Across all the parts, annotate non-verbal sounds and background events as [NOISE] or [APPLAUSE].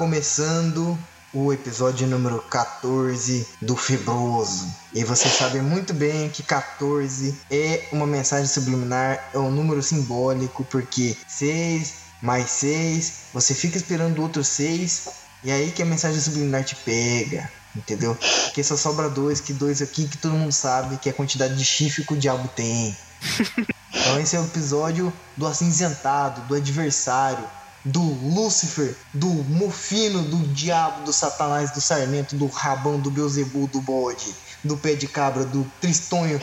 Começando o episódio número 14 do Fibroso. E vocês sabem muito bem que 14 é uma mensagem subliminar, é um número simbólico, porque 6 mais 6, você fica esperando o outro 6, e aí que a mensagem subliminar te pega. Entendeu? Porque só sobra dois, que dois aqui que todo mundo sabe que é a quantidade de chifre que o diabo tem. [LAUGHS] Então esse é o episódio do acinzentado, do adversário, do Lúcifer, do Mufino, do diabo, do Satanás, do Sarmento, do Rabão, do Beuzebu, do Bode, do Pé de Cabra, do Tristonho,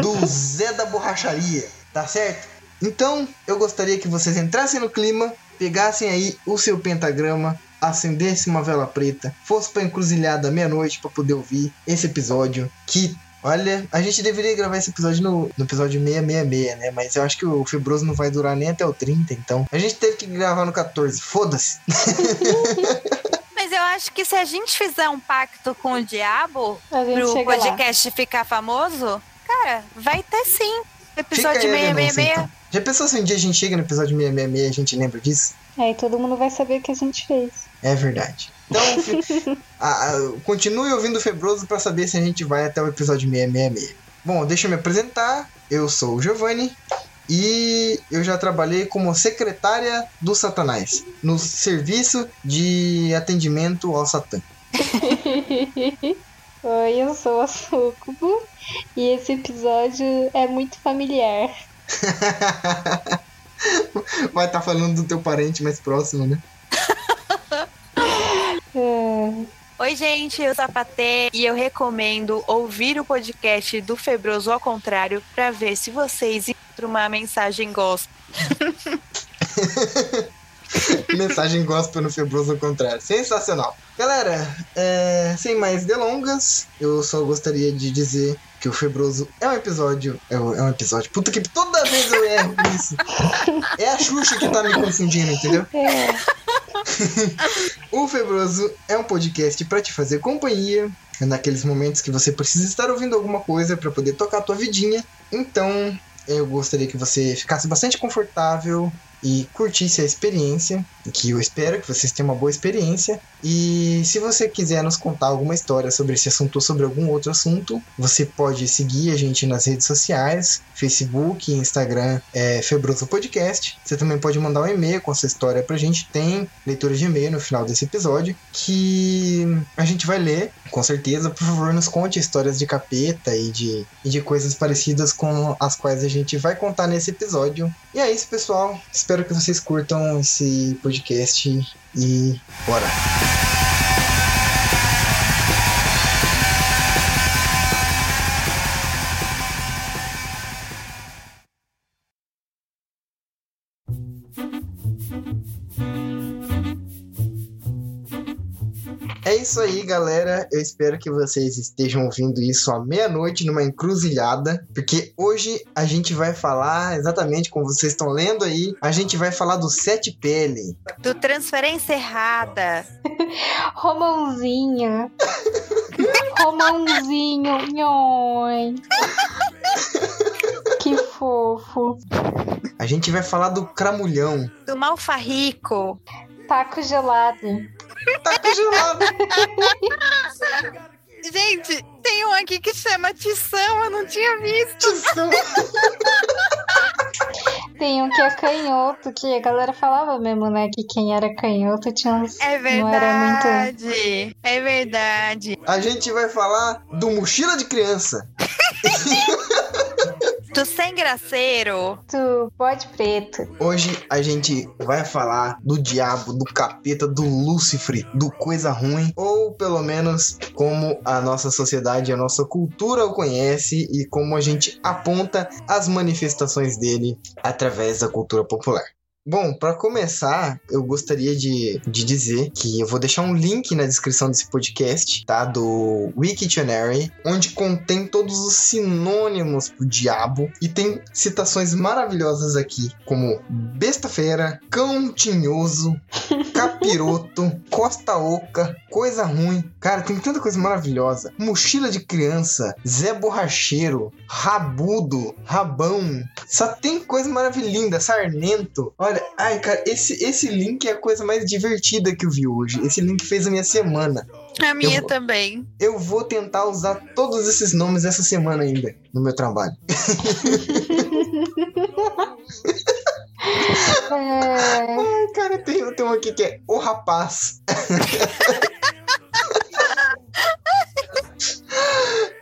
do Zé da Borracharia, tá certo? Então eu gostaria que vocês entrassem no clima, pegassem aí o seu pentagrama, acendessem uma vela preta, fosse pra encruzilhada meia-noite para poder ouvir esse episódio que Olha, a gente deveria gravar esse episódio no, no episódio 666, né? Mas eu acho que o Fibroso não vai durar nem até o 30, então. A gente teve que gravar no 14, foda-se. [LAUGHS] Mas eu acho que se a gente fizer um pacto com o diabo pro chega lá. podcast ficar famoso, cara, vai ter sim. Episódio aí a denúncia, 666. então. Já pensou se um dia a gente chega no episódio 666 e a gente lembra disso? Aí todo mundo vai saber o que a gente fez. É verdade. Então, fi- a- a- continue ouvindo o Febroso pra saber se a gente vai até o episódio 666. Bom, deixa eu me apresentar. Eu sou o Giovanni e eu já trabalhei como secretária do Satanás no serviço de atendimento ao Satã. [LAUGHS] Oi, eu sou a Sucubo e esse episódio é muito familiar. [LAUGHS] Vai estar falando do teu parente mais próximo, né? [LAUGHS] É, Oi, gente, eu sou a Patê e eu recomendo ouvir o podcast do Febroso ao contrário pra ver se vocês encontram uma mensagem gospel. [LAUGHS] Mensagem gospel no Febroso ao contrário. Sensacional. Galera, é, sem mais delongas, eu só gostaria de dizer que o Febroso é um episódio. É um é um episódio. Puta que toda vez eu erro isso. É a Xuxa que tá me confundindo, entendeu? é, [LAUGHS] O Febroso é um podcast pra te fazer companhia naqueles momentos que você precisa estar ouvindo alguma coisa pra poder tocar a tua vidinha. Então, eu gostaria que você ficasse bastante confortável e curtisse a experiência, que eu espero que vocês tenham uma boa experiência. E se você quiser nos contar alguma história sobre esse assunto ou sobre algum outro assunto, você pode seguir a gente nas redes sociais, Facebook, Instagram, é Febroso Podcast. Você também pode mandar um e-mail com a sua história pra gente. Tem leitura de e-mail no final desse episódio que a gente vai ler, com certeza. Por favor, nos conte histórias de capeta e de, e de coisas parecidas com as quais a gente vai contar nesse episódio. E é isso, pessoal. Espero que vocês curtam esse podcast e bora! Isso aí, galera. Eu espero que vocês estejam ouvindo isso à meia-noite numa encruzilhada, porque hoje a gente vai falar exatamente como vocês estão lendo aí. A gente vai falar do Sete Pele. Do Transferência Errada. [LAUGHS] [LAUGHS] Romãozinho. Romãozinho. Nhoi. [LAUGHS] Que fofo. A gente vai falar do Cramulhão. Do Malfarrico. Taco gelado. Tá congelado. [LAUGHS] Gente, tem um aqui que chama Tição, eu não tinha visto. [LAUGHS] Tem um que é canhoto, que a galera falava mesmo, né? Que quem era canhoto tinha uns. É Não era muito. verdade. É verdade. A gente vai falar do Mochila de Criança. [LAUGHS] Do Sem Graceiro. Do bode preto. Hoje a gente vai falar do diabo, do capeta, do Lúcifer, do coisa ruim, ou pelo menos como a nossa sociedade, a nossa cultura o conhece e como a gente aponta as manifestações dele através da cultura popular. Bom, para começar, eu gostaria de, de dizer que eu vou deixar um link na descrição desse podcast, tá? Do Wiktionary, onde contém todos os sinônimos pro diabo e tem citações maravilhosas aqui, como besta fera, cão tinhoso, [LAUGHS] capiroto, costa oca, coisa ruim. Cara, tem tanta coisa maravilhosa. Mochila de criança, Zé Borracheiro, Rabudo, Rabão. Só tem coisa maravilhosa, Sarnento. Olha, ai, cara, esse, esse link é a coisa mais divertida que eu vi hoje. Esse link fez a minha semana. A minha Eu também. Eu vou tentar usar todos esses nomes essa semana ainda no meu trabalho. [LAUGHS] É, Ai, cara, tem, tem um aqui que é O Rapaz.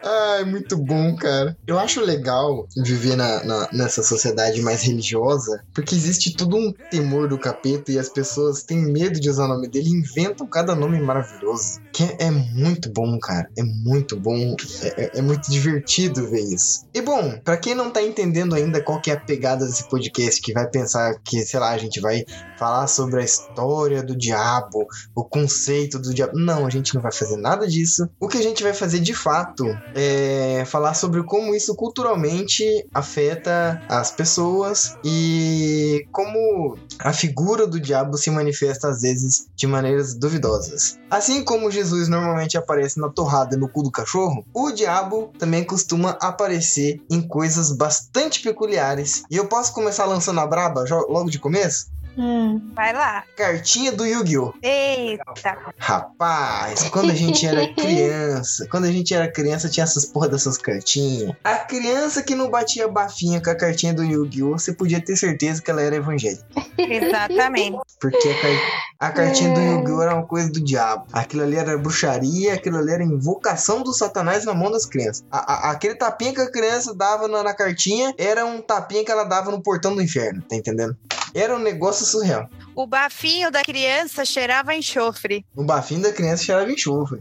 Ai, muito bom, cara. Eu acho legal viver na, na- nessa sociedade mais religiosa, porque existe todo um temor do capeta e as pessoas têm medo de usar o nome dele e inventam cada nome maravilhoso. Que é, muito bom, cara. É muito bom. É, é- é muito divertido ver isso. E bom, pra quem não tá entendendo ainda qual que é a pegada desse podcast, que vai pensar que, sei lá, a gente vai falar sobre a história do diabo, o conceito do diabo. Não, a gente não vai fazer nada disso. O que a gente vai fazer de fato é falar sobre como isso culturalmente afeta as pessoas e como a figura do diabo se manifesta às vezes de maneiras duvidosas. Assim como Jesus normalmente aparece na torrada e no cu do cachorro, o diabo também costuma aparecer em coisas bastante peculiares. E eu posso começar lançando a braba logo de começo? Hum, Vai lá. Cartinha do Yu-Gi-Oh! Eita. Rapaz, quando a gente era [LAUGHS] criança, quando a gente era criança, tinha essas porra dessas cartinhas. A criança que não batia bafinha com a cartinha do Yu-Gi-Oh! Você podia ter certeza que ela era evangélica. Exatamente. Porque a, car- a cartinha do Yu-Gi-Oh! era uma coisa do diabo. Aquilo ali era bruxaria, aquilo ali era invocação do satanás na mão das crianças. A- a- aquele tapinha que a criança dava na, na cartinha era um tapinha que ela dava no portão do inferno, tá entendendo? Era um negócio surreal. O bafinho da criança cheirava enxofre. O bafinho da criança cheirava enxofre.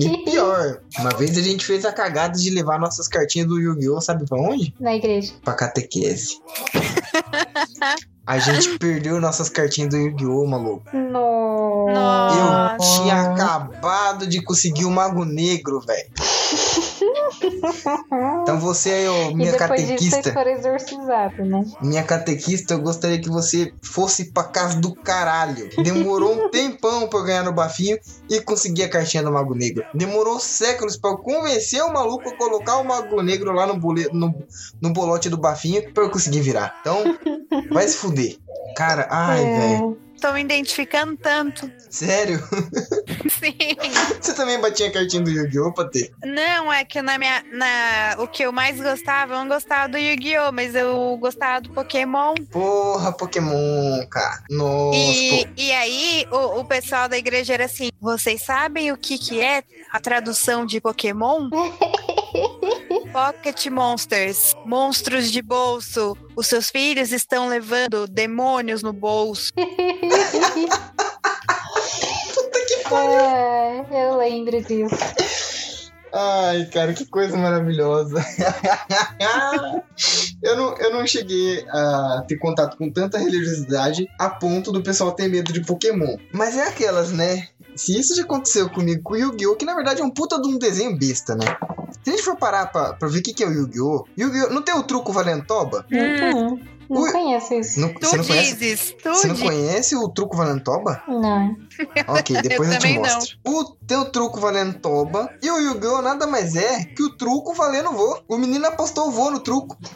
E [LAUGHS] pior, uma vez a gente fez a cagada de levar nossas cartinhas do Yu-Gi-Oh! sabe pra onde? na igreja. Pra catequese. A gente [LAUGHS] perdeu nossas cartinhas do Yu-Gi-Oh! maluco. No... Eu Nossa. tinha acabado de conseguir o Mago Negro, velho. Então você aí, ô, E minha disso vocês catequista, foram exorcizados, né? minha catequista, eu gostaria que você fosse pra casa do caralho. Demorou um tempão pra eu ganhar no bafinho e conseguir a cartinha do Mago Negro. Demorou séculos pra eu convencer o maluco a colocar o Mago Negro lá no, no, no bolote do bafinho pra eu conseguir virar. Então, vai se fuder. Cara, ai, É. velho. Tô me identificando tanto. Sério? [LAUGHS] Sim. Você também batia a cartinha do Yu-Gi-Oh! pra ter? Não, é que na minha. Na, o que eu mais gostava, eu não gostava do Yu-Gi-Oh! Mas eu gostava do Pokémon. Porra, Pokémon, cara. Nossa, E, e aí, o, o pessoal da igreja era assim: vocês sabem o que, que é a tradução de Pokémon? [LAUGHS] Pocket Monsters, monstros de bolso. Os seus filhos estão levando demônios no bolso. [LAUGHS] É, eu lembro disso. Ai, cara, que coisa maravilhosa. eu, não, eu não cheguei a ter contato com tanta religiosidade a ponto do pessoal ter medo de Pokémon. Mas é aquelas, né? Se isso já aconteceu comigo com o Yu-Gi-Oh!, que na verdade é um puta de um desenho besta, né? Se a gente for parar pra, pra ver o que, que é o Yu-Gi-Oh! Yu-Gi-Oh! Não tem o truco Valentoba? Uhum. Não Ui. conheço isso. Não- Tu você não conhece? dizes, tu Você não conhece o truco Valentoba? Não. Ok, [LAUGHS] depois eu, Eu te mostro. O teu truco valendo toba e o Yu-Gi-Oh! nada mais é que o truco valendo vô. O menino apostou o vô no truco. [LAUGHS]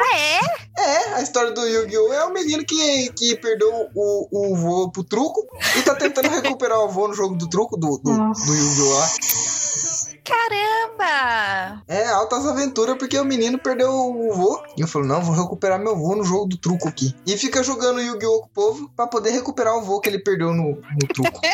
Ah, é? É, a história do Yu-Gi-Oh! é o menino que, que perdeu o, o vô pro truco e tá tentando [LAUGHS] recuperar o vô no jogo do truco do, do, Nossa. do Yu-Gi-Oh! Caramba! É, altas aventuras porque o menino perdeu o vô. E eu falo, não, vou recuperar meu vô no jogo do truco aqui. E fica jogando Yu-Gi-Oh! com o povo pra poder recuperar o vô que ele perdeu no, no truco. [LAUGHS]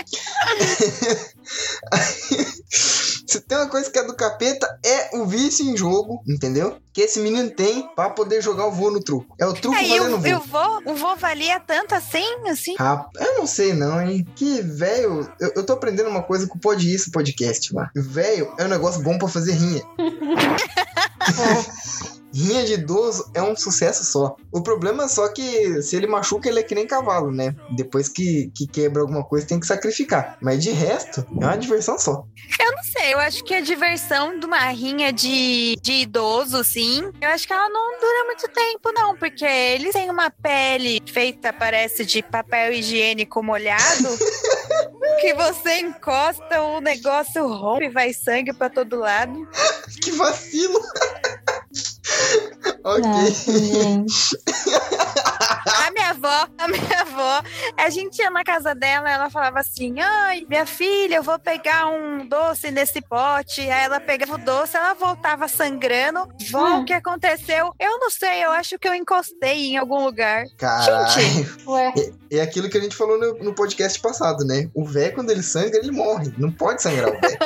[LAUGHS] Se tem uma coisa que é do capeta, é o vício em jogo, entendeu? Que esse menino tem pra poder jogar o vô no truco. É o truco Aí valendo eu, vô. eu vou, o vô valia tanto assim, assim? Rap- eu não sei não, hein? Que velho, eu, eu tô aprendendo uma coisa com o Pode Isso podcast, mano. Velho é um negócio bom pra fazer rinha. [LAUGHS] rinha de idoso é um sucesso só. O problema é só que se ele machuca, ele é que nem cavalo, né? Depois que, que quebra alguma coisa, tem que sacrificar. Mas de resto, é uma diversão só. Eu não sei, eu acho que a diversão de uma rinha de, de idoso, sim, eu acho que ela não dura muito tempo, não, porque eles têm uma pele feita, parece, de papel higiênico molhado. [LAUGHS] que você encosta, o negócio rompe, vai sangue pra todo lado. que vacilo! Ok. Nossa, [LAUGHS] gente. A minha avó, a minha avó, a gente ia na casa dela, ela falava assim: ai, minha filha, eu vou pegar um doce nesse pote. Aí ela pegava o doce, ela voltava sangrando. Vó, Hum. o que aconteceu? Eu não sei, eu acho que eu encostei em algum lugar. Caralho. Ué, É aquilo que a gente falou no, no podcast passado, né? O velho, quando ele sangra, ele morre. Não pode sangrar o velho.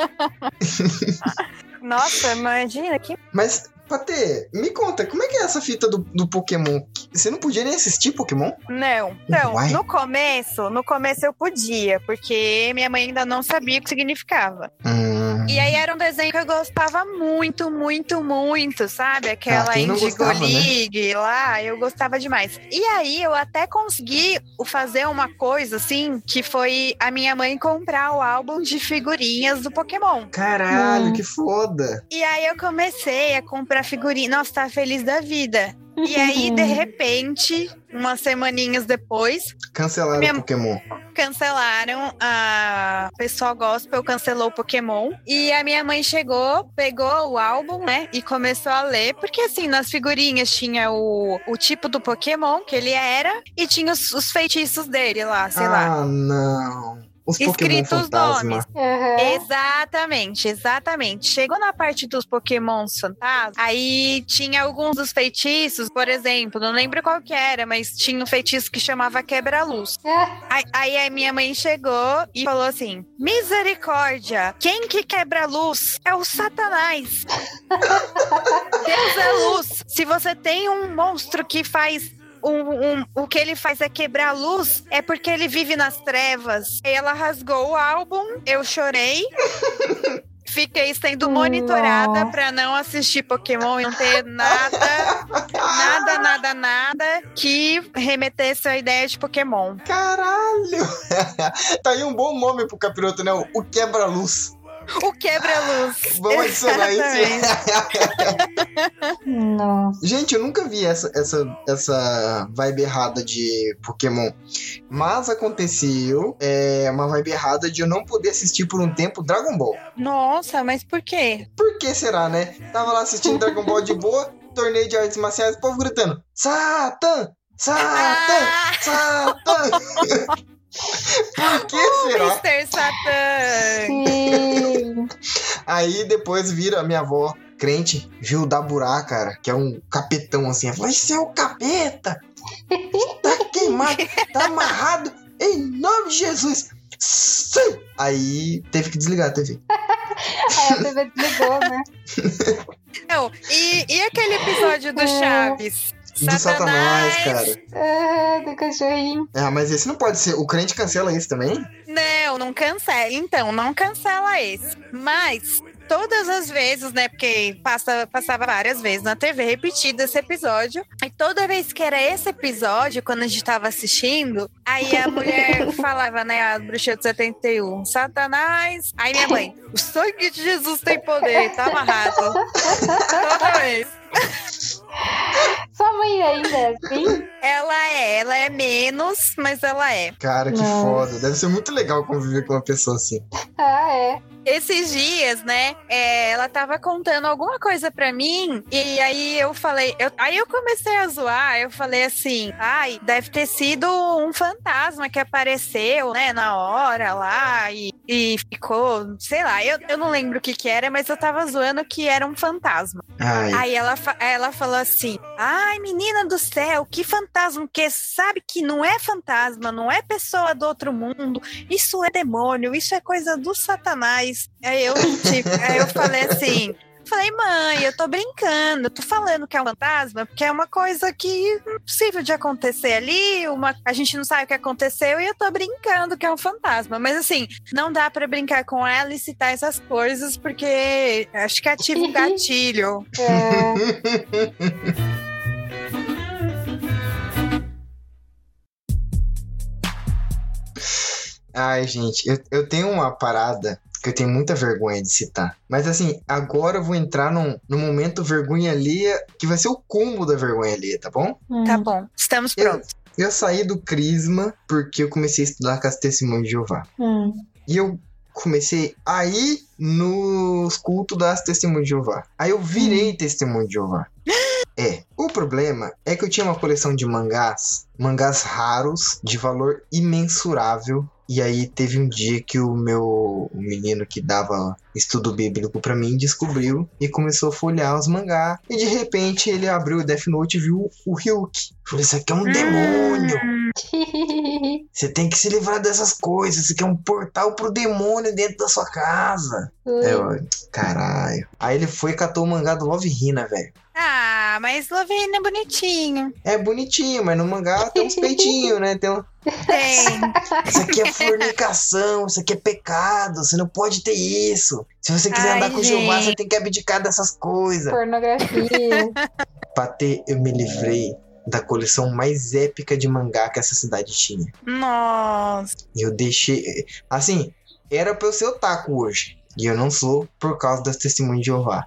[LAUGHS] Nossa, imagina que. Mas, Patê, me conta, como é que é essa fita do, do Pokémon? Você não podia nem assistir Pokémon? Não. Então, Uai. no começo, no começo eu podia, porque minha mãe ainda não sabia o que significava. Hum. E aí era um desenho que eu gostava muito, muito, muito, sabe? Aquela Ah, Indigo gostava, né? League lá, eu gostava demais. E aí eu até consegui fazer uma coisa assim, que foi a minha mãe comprar o álbum de figurinhas do Pokémon. Caralho, Hum. que foda. E aí eu comecei a comprar figurinha. Nossa, tá feliz da vida. E aí, de repente, umas semaninhas depois, Cancelaram Minha- o Pokémon. cancelaram a pessoal gospel cancelou o Pokémon e a minha mãe chegou pegou o álbum né e começou a ler porque assim nas figurinhas tinha o, o tipo do Pokémon que ele era e tinha os, os feitiços dele lá sei ah, lá não. Os Pokémon Escritos os fantasma. nomes. aham. Exatamente, exatamente. Chegou na parte dos Pokémons fantasmas, aí tinha alguns dos feitiços, por exemplo, não lembro qual que era, mas tinha um feitiço que chamava quebra-luz. Ah, Aí, aí a minha mãe chegou e falou assim: Misericórdia, quem que quebra a luz é o Satanás. [LAUGHS] Deus é luz. Se você tem um monstro que faz. Um, um- o que ele faz é quebrar a luz, é porque ele vive nas trevas. Ela rasgou o álbum, eu chorei. [LAUGHS] Fiquei sendo monitorada pra não assistir Pokémon e não ter nada, nada, nada, nada que remetesse à ideia de Pokémon. Caralho! [LAUGHS] tá aí um bom nome pro capiroto, né? O quebra-luz. [LAUGHS] O quebra-luz. Vamos adicionar Exatamente. isso. [LAUGHS] Nossa. Gente, eu nunca vi essa, essa, essa vibe errada de Pokémon. Mas aconteceu é, uma vibe errada de eu não poder assistir por um tempo Dragon Ball. Nossa, mas por quê? Por que será, né? Tava lá assistindo [LAUGHS] Dragon Ball de boa, torneio de artes marciais, o povo gritando: Satan! Satan! Ah, Satan! Por que será? Mr. Satan! Sim. Aí depois vira a minha avó, crente, viu o Daburá, cara, que é um capetão assim. ela falou, Vai é o capeta! Tá queimado, [LAUGHS] tá amarrado, em nome de Jesus! Sim! Aí teve que desligar a TV. Aí a TV desligou, né? [LAUGHS] Não, e, e aquele episódio do É. Chaves? Do Satanás, cara. Ah, do cachorrinho. Ah, mas esse não pode ser. O crente cancela isso também? Não, não cancela. Então, não cancela esse. Mas todas as vezes, né? Porque passa, passava várias vezes na TV repetido esse episódio. E toda vez que era esse episódio, quando a gente tava assistindo, aí a mulher [LAUGHS] falava, né? A bruxa de 71, Satanás. Aí minha mãe, o sangue de Jesus tem poder, tá amarrado. [LAUGHS] Toda vez. Sua mãe ainda é assim? Ela é, ela é menos, mas ela é. Cara, que Nossa. foda. Deve ser muito legal conviver com uma pessoa assim. Ah, é. Esses dias, né, é, ela tava contando alguma coisa pra mim, e aí eu falei, eu- aí eu comecei a zoar, eu falei assim, ai, deve ter sido um fantasma que apareceu, né, na hora lá, e, e ficou, sei lá, eu, eu não lembro o que que era, mas eu tava zoando que era um fantasma. Ai, Aí ela, ela falou assim: Ai, menina do céu, que fantasma, que sabe que não é fantasma, não é pessoa do outro mundo, isso é demônio, isso é coisa do satanás. Aí eu, tipo, aí eu falei assim. Falei, mãe, eu tô brincando, eu tô falando que é um fantasma, porque é uma coisa que é impossível de acontecer ali, uma, a gente não sabe o que aconteceu e eu tô brincando que é um fantasma. Mas assim, não dá para brincar com ela e citar essas coisas, porque acho que ativa um [LAUGHS] gatilho. É. Ai, gente, eu, eu tenho uma parada que eu tenho muita vergonha de citar. Mas assim, agora eu vou entrar num, num momento vergonha alheia, que vai ser o cúmulo da vergonha alheia, tá bom? Hum. Tá bom, estamos Eu, prontos. eu saí do Crisma porque eu comecei a estudar com as testemunhas de Jeová. Hum. E eu comecei a ir nos cultos das testemunhas de Jeová. Aí eu virei testemunho de Jeová. É, o problema é que eu tinha uma coleção de mangás, mangás raros, de valor imensurável. E aí teve um dia que o meu o menino que dava estudo bíblico pra mim descobriu e começou a folhear os mangás. E de repente ele abriu o Death Note e viu o Ryuk. Falei, isso aqui é um demônio. Hum, [LAUGHS] Você tem que se livrar dessas coisas. Isso aqui é um portal pro demônio dentro da sua casa. Eu, caralho. Aí ele foi e catou o mangá do Love Hina, velho. Ah, mas Lovina é bonitinho. É bonitinho, mas no mangá tem uns peitinhos, né? Tem um... Tem. Isso aqui é fornicação, isso aqui é pecado, você não pode ter isso. Se você quiser Ai, andar com gente. você tem que abdicar dessas coisas. Pornografia. Pra ter, eu me livrei da coleção mais épica de mangá que essa cidade tinha. Nossa. Eu deixei. Assim, era pra eu ser otaku hoje. E eu não sou por causa das testemunhas de Jeová.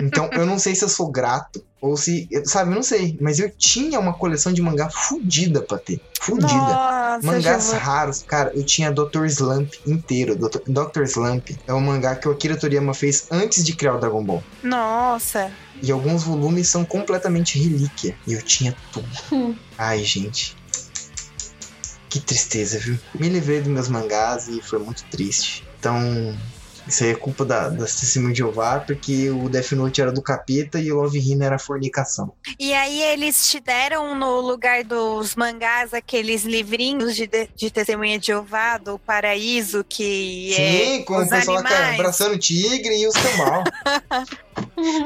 Então, eu não sei se eu sou grato ou se. Sabe, eu não sei. Mas eu tinha uma coleção de mangá fudida pra ter. Fudida. Nossa, Mangás Giovana. raros, cara, eu tinha Dr. Slump inteiro. Dr. Dr. Slump é um mangá que o Akira Toriyama fez antes de criar o Dragon Ball. Nossa. E alguns volumes são completamente relíquia. E eu tinha tudo. Hum. [LAUGHS] Ai, gente. Que tristeza, viu? Me livrei dos meus mangás e foi muito triste. Então, isso aí é culpa da, das testemunhas de Jeová, porque o Death Note era do capeta e o Love Hina era fornicação. E aí eles te deram no lugar dos mangás aqueles livrinhos de, de, testemunha de Jeová do paraíso que Sim, é com o pessoal animais. abraçando o tigre e os cambal. [LAUGHS]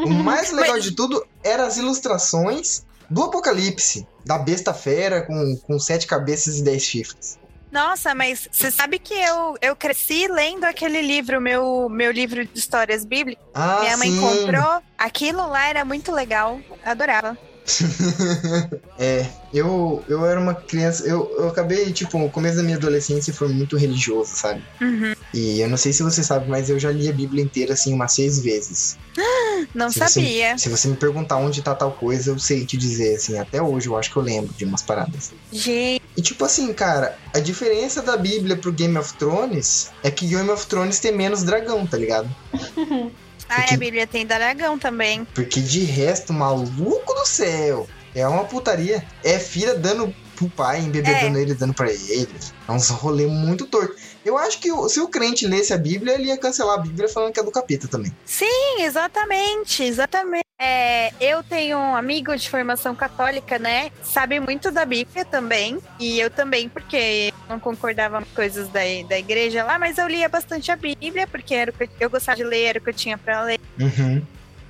O mais legal Mas- de tudo eram as ilustrações do Apocalipse, da besta fera com, com sete cabeças e dez chifres. Nossa, mas você sabe que eu, eu cresci lendo aquele livro, meu, meu livro de histórias bíblicas. Ah, Minha mãe sim. comprou. Aquilo lá era muito legal. Adorava. [LAUGHS] É, eu, eu era uma criança, eu, eu acabei, tipo, no começo da minha adolescência foi muito religioso, sabe? Uhum. E eu não sei se você sabe, mas eu já li a Bíblia inteira, assim, umas seis vezes. [GASPS] Não Se você- sabia. Se você me perguntar onde tá tal coisa, eu sei te dizer, assim, até hoje eu acho que eu lembro de umas paradas. Gente, E tipo assim, cara, a diferença da Bíblia pro Game of Thrones é que Game of Thrones tem menos dragão, tá ligado? [LAUGHS] ai, Porque- a Bíblia tem dragão também. Porque de resto, maluco do céu, é uma putaria. É filha dando pro pai, embebedando ele, dando pra ele. É uns rolê muito torto. Eu acho que se o crente lesse a Bíblia, ele ia cancelar a Bíblia falando que é do capeta também. Sim, exatamente, exatamente. É, eu tenho um amigo de formação católica, né? Sabe muito da Bíblia também. E eu também, porque não concordava com coisas da, da igreja lá, mas eu lia bastante a Bíblia, porque era o que eu, gostava de ler, era o que eu tinha pra ler. Uhum.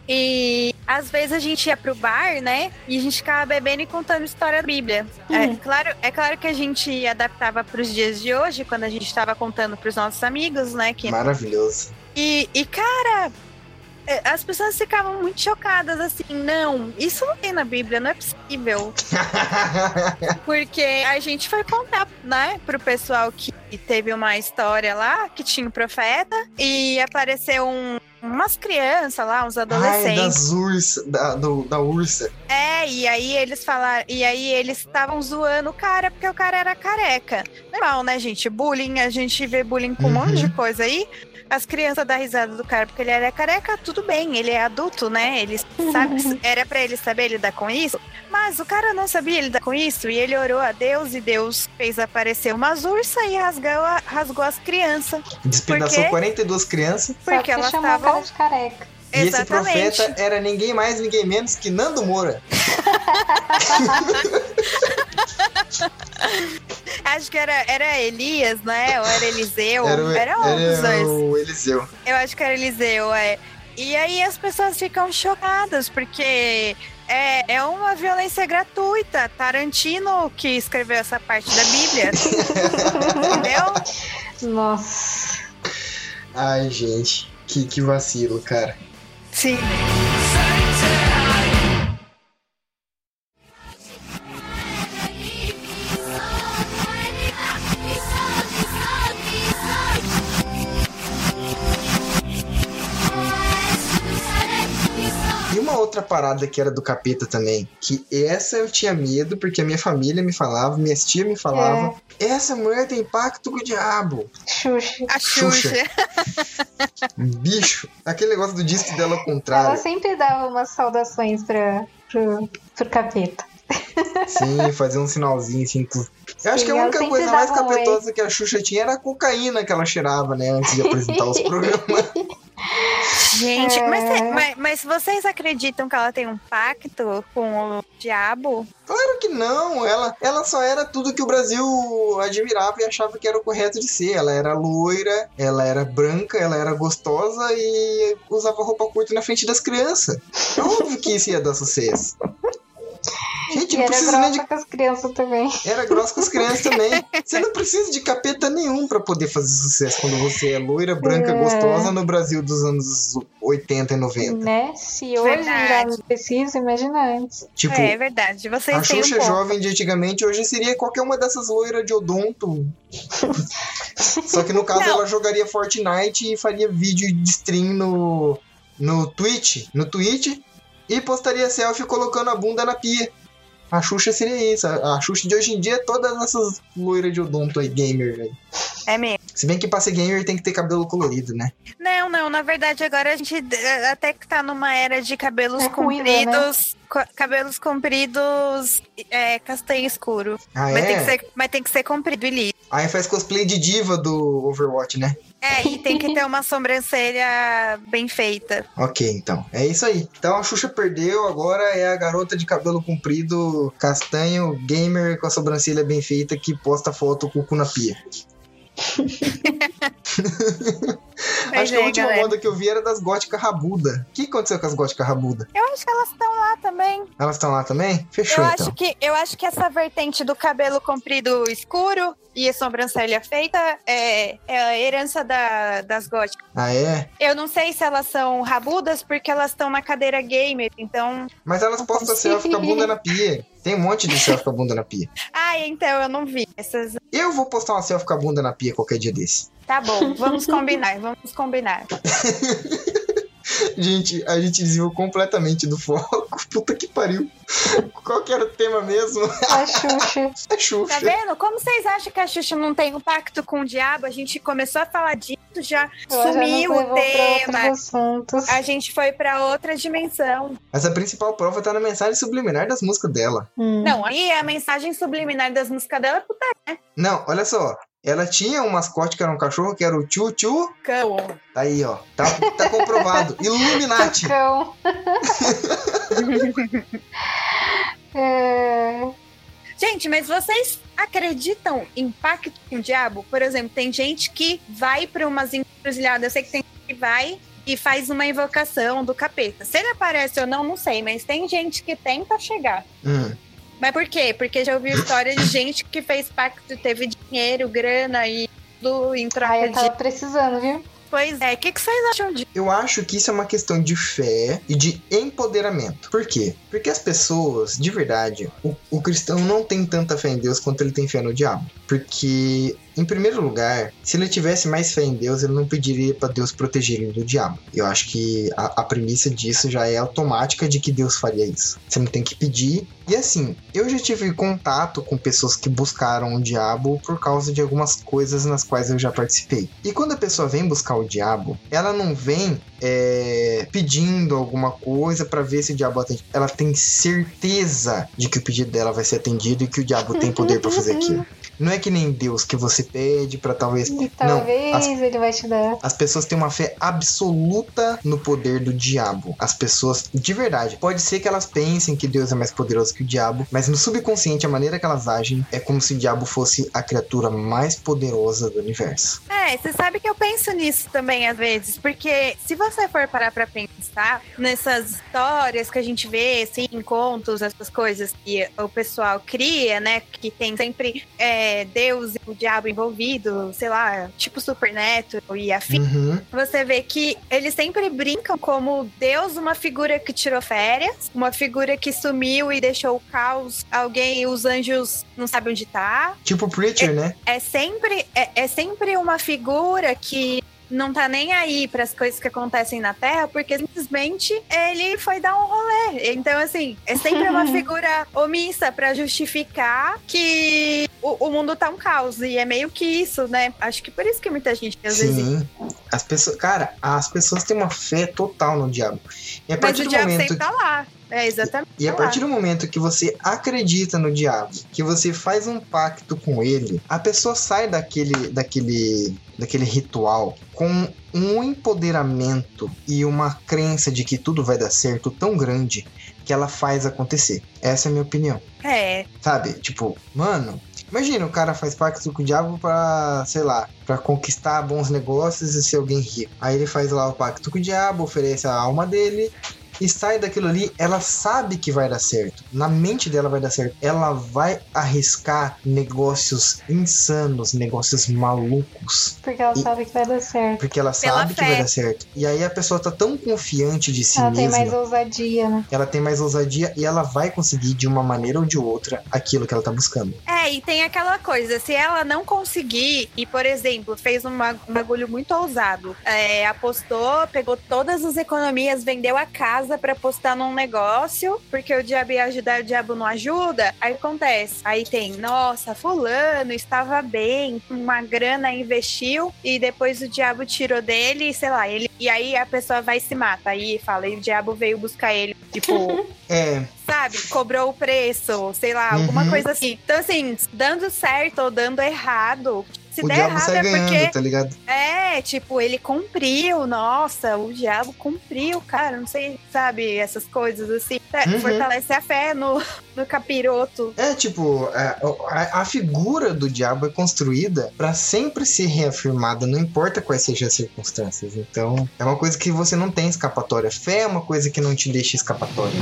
E às vezes a gente ia pro bar, né? E a gente ficava bebendo e contando história da Bíblia. É, Uhum. claro, é claro que a gente adaptava pros dias de hoje, quando a gente estava contando pros nossos amigos, né? Que Maravilhoso. e, e, cara, é, as pessoas ficavam muito chocadas assim, não, isso não tem na Bíblia, não é possível. [LAUGHS] Porque a gente foi contar, né, pro pessoal que teve uma história lá, que tinha um profeta, e apareceu um- umas crianças lá, uns Ai, adolescentes. das ursa, da, do- da ursa. É, e aí eles falaram, e aí eles estavam zoando o cara porque o cara era careca. Normal, né, gente? Bullying, a gente vê bullying com um monte de coisa aí. As crianças dão risada do cara porque ele era careca, tudo bem, ele é adulto, né? Ele sabe, [LAUGHS] era pra ele saber lidar com isso. Mas o cara não sabia lidar com isso e ele orou a Deus e Deus fez aparecer umas ursas e rasgou, a- rasgou as crianças. Despedaçou quê? 42 crianças. Porque que elas estavam. Careca. E esse Exatamente. profeta era ninguém mais, ninguém menos que Nando Moura. [LAUGHS] Acho que era, era Elias, né? Ou era Eliseu. Era, o- era um dos era dois. o Eliseu. Eu acho que era Eliseu, é. E aí as pessoas ficam chocadas, porque é, é uma violência gratuita. Tarantino que escreveu essa parte da Bíblia. [LAUGHS] Entendeu? Nossa. Ai, gente, que, que vacilo, cara. Sim. Outra parada que era do capeta também, que essa eu tinha medo, porque a minha família me falava, minhas tias me falavam, essa mulher tem pacto com o diabo. Xuxa. A Xuxa. Xuxa. Bicho, aquele negócio do disco dela ao Ela contrário. sempre dava umas saudações pra, pro, pro capeta. Sim, fazer um sinalzinho assim. Eu acho Sim, que a ela única coisa mais um capetosa que a Xuxa tinha era a cocaína que ela cheirava, né? Antes de apresentar os [LAUGHS] programas. Gente, É. mas, mas, mas vocês acreditam que ela tem um pacto com o diabo? Claro que não, ela, ela só era tudo que o Brasil admirava e achava que era o correto de ser. Ela era loira, ela era branca, ela era gostosa e usava roupa curta na frente das crianças. É óbvio que isso ia dar sucesso. Gente, E não era precisa nem de. grossa com as crianças também. Era grossa com as crianças também. [LAUGHS] Você não precisa de capeta nenhum pra poder fazer sucesso quando você é loira, branca, É. gostosa no Brasil dos anos 80 e 90. Né? Se hoje já não precisa, imagina antes. Tipo, é, é verdade. Vocês A um Xuxa ponto. jovem de antigamente hoje seria qualquer uma dessas loiras de odonto. [LAUGHS] Só que no caso Não. ela jogaria Fortnite e faria vídeo de stream no, no Twitch, no Twitch e postaria selfie colocando a bunda na pia. A Xuxa seria isso. A Xuxa de hoje em dia é todas essas loiras de odonto aí, gamer. aí. É mesmo. Se bem que pra ser gamer tem que ter cabelo colorido, né? Não, não, na verdade agora a gente eh, até que tá numa era de cabelos É compridos, co- cabelos compridos é, castanho escuro. Ah, Mas, tem que é? ser, mas tem que ser comprido e liso. Aí faz cosplay de diva do Overwatch, né? É, e tem que ter uma sobrancelha bem feita. [LAUGHS] Ok, então. É isso aí. Então a Xuxa perdeu, agora é a garota de cabelo comprido, castanho, gamer com a sobrancelha bem feita que posta foto com o cu na pia. [LAUGHS] Acho que a última galera. moda que eu vi era das góticas rabuda. O que aconteceu com as góticas rabuda? Eu acho que elas estão lá também. Elas estão lá também? Fechou Eu então. acho, que, eu acho que essa vertente do cabelo comprido escuro e a sobrancelha feita é, é a herança da- das góticas. Ah, é? Eu não sei se elas são rabudas porque elas estão na cadeira gamer, então. Mas elas postam selfie com a bunda na pia. Tem um monte de selfie com a bunda na pia. [LAUGHS] Ah, então eu não vi. Essas... Eu vou postar uma selfie com a bunda na pia qualquer dia desse. Tá bom, vamos combinar, vamos combinar. [LAUGHS] [LAUGHS] Gente, a gente desviou completamente do foco. [LAUGHS] Puta que pariu. Qual que era o tema mesmo? A Xuxa. [LAUGHS] É Tá Xuxa. vendo? Como vocês acham que a Xuxa não tem um pacto com o diabo? A gente começou a falar disso, já já sumiu nos o tema. A gente foi pra outra dimensão. Mas a principal prova tá na mensagem subliminar das músicas dela. Hum. Não, aí a mensagem subliminar das músicas dela é puta Não, olha só. Ela tinha um mascote que era um cachorro, que era o Tchu Tchu. cão. Tá aí, ó. Tá, tá comprovado. [LAUGHS] Illuminati. Cão. [LAUGHS] é... Gente, mas vocês acreditam em pacto com o diabo? Por exemplo, tem gente que vai pra umas encruzilhadas. Eu sei que tem gente que vai e faz uma invocação do capeta. Se ele aparece ou não, não sei, mas tem gente que tenta chegar. Hum. Mas por quê? Porque já ouvi história de gente que fez pacto, teve dinheiro, grana e tudo em troca Ai, eu de. tava precisando, viu? Pois é, o que, que vocês acham disso? Eu acho que isso é uma questão de fé e de empoderamento. Por quê? Porque as pessoas, de verdade, o, o cristão não tem tanta fé em Deus quanto ele tem fé no diabo. Porque, em primeiro lugar, se ele tivesse mais fé em Deus, ele não pediria para Deus proteger ele do diabo. Eu acho que a, a premissa disso já é automática de que Deus faria isso. Você não tem que pedir. E assim, eu já tive contato com pessoas que buscaram o diabo por causa de algumas coisas nas quais eu já participei. E quando a pessoa vem buscar o diabo, ela não vem é, pedindo alguma coisa para ver se o diabo atende. Ela tem certeza de que o pedido dela vai ser atendido e que o diabo tem poder para fazer aquilo. Não é que nem Deus que você pede pra talvez. E Não, talvez as, ele vai te dar. as pessoas têm uma fé absoluta no poder do diabo. As pessoas, de verdade, pode ser que elas pensem que Deus é mais poderoso que o diabo, mas no subconsciente, a maneira que elas agem é como se o diabo fosse a criatura mais poderosa do universo. É, você sabe que eu penso nisso também às vezes, porque se você for parar pra pensar nessas histórias que a gente vê, assim, em contos, essas coisas que o pessoal cria, né, que tem sempre é, Deus e o diabo envolvido, sei lá, tipo Supernatural e afim. Uhum. Você vê que eles sempre brincam como Deus, uma figura que tirou férias, uma figura que sumiu e deixou o caos, alguém, os anjos não sabem onde tá. Tipo Preacher, né? É sempre, é, é sempre uma figura que não tá nem aí para as coisas que acontecem na Terra, porque simplesmente ele foi dar um rolê. Então, assim, é sempre uma [LAUGHS] figura omissa para justificar que o, o mundo tá um caos. E é meio que isso, né? Acho que por isso que muita gente às vezes. Sim. As pessoas, cara, as pessoas têm uma fé total no diabo. E a Mas partir o do diabo momento sempre tá lá. É, exatamente. E a tá partir do momento que você acredita no diabo, que você faz um pacto com ele, a pessoa sai daquele, daquele, daquele ritual com um empoderamento e uma crença de que tudo vai dar certo tão grande que ela faz acontecer. Essa é a minha opinião. É, Sabe? Tipo, mano, imagina o cara faz pacto com o diabo pra, sei lá, pra conquistar bons negócios e ser alguém rico. Aí ele faz lá o pacto com o diabo, oferece a alma dele e sai daquilo ali, ela sabe que vai dar certo. Na mente dela vai dar certo. Ela vai arriscar negócios insanos, negócios malucos. Porque ela E- sabe que vai dar certo. Porque ela Pela sabe que fé. vai dar certo. E aí a pessoa tá tão confiante de si ela tem mesma. mais ousadia, né? Ela tem mais ousadia e ela vai conseguir, de uma maneira ou de outra, aquilo que ela tá buscando. É, e tem aquela coisa, se ela não conseguir, e por exemplo, fez um um bagulho muito ousado, é, apostou, pegou todas as economias, vendeu a casa pra apostar num negócio, porque o diabo ia ajudar, o diabo não ajuda, aí acontece. Aí tem, nossa, fulano estava bem, uma grana investiu, e depois o diabo tirou dele, sei lá, ele. E aí a pessoa vai e se mata. Aí fala, e o diabo veio buscar ele, tipo. [LAUGHS] É, sabe, cobrou o preço, sei lá, alguma Uhum. coisa assim. Então, assim, dando certo ou dando errado. Se o der diabo errado sai é ganhando, porque. tá ligado? É, tipo, ele cumpriu, nossa, o diabo cumpriu, cara, não sei, sabe, essas coisas assim. É, Uhum. Fortalece a fé no, [LAUGHS] no capiroto. É, tipo, a, a- a figura do diabo é construída pra sempre ser reafirmada, não importa quais sejam as circunstâncias. Então, é uma coisa que você não tem escapatória. Fé é uma coisa que não te deixa escapatória.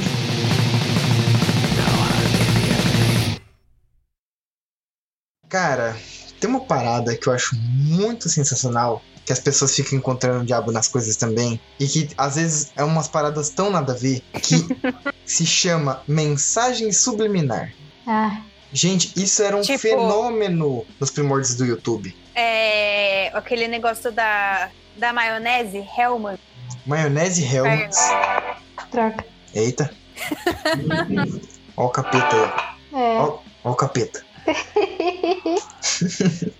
Cara, tem uma parada que eu acho muito sensacional. Que as pessoas ficam encontrando o diabo nas coisas também. E que às vezes é umas paradas tão nada a ver que [LAUGHS] se chama mensagem subliminar. Ah, Gente, isso era um Tipo- fenômeno nos primórdios do YouTube. É. Aquele negócio da, da maionese, Hellman. Maionese Helmets. droga. Eita. [LAUGHS] Ó o capeta aí. É. Ó, ó o capeta.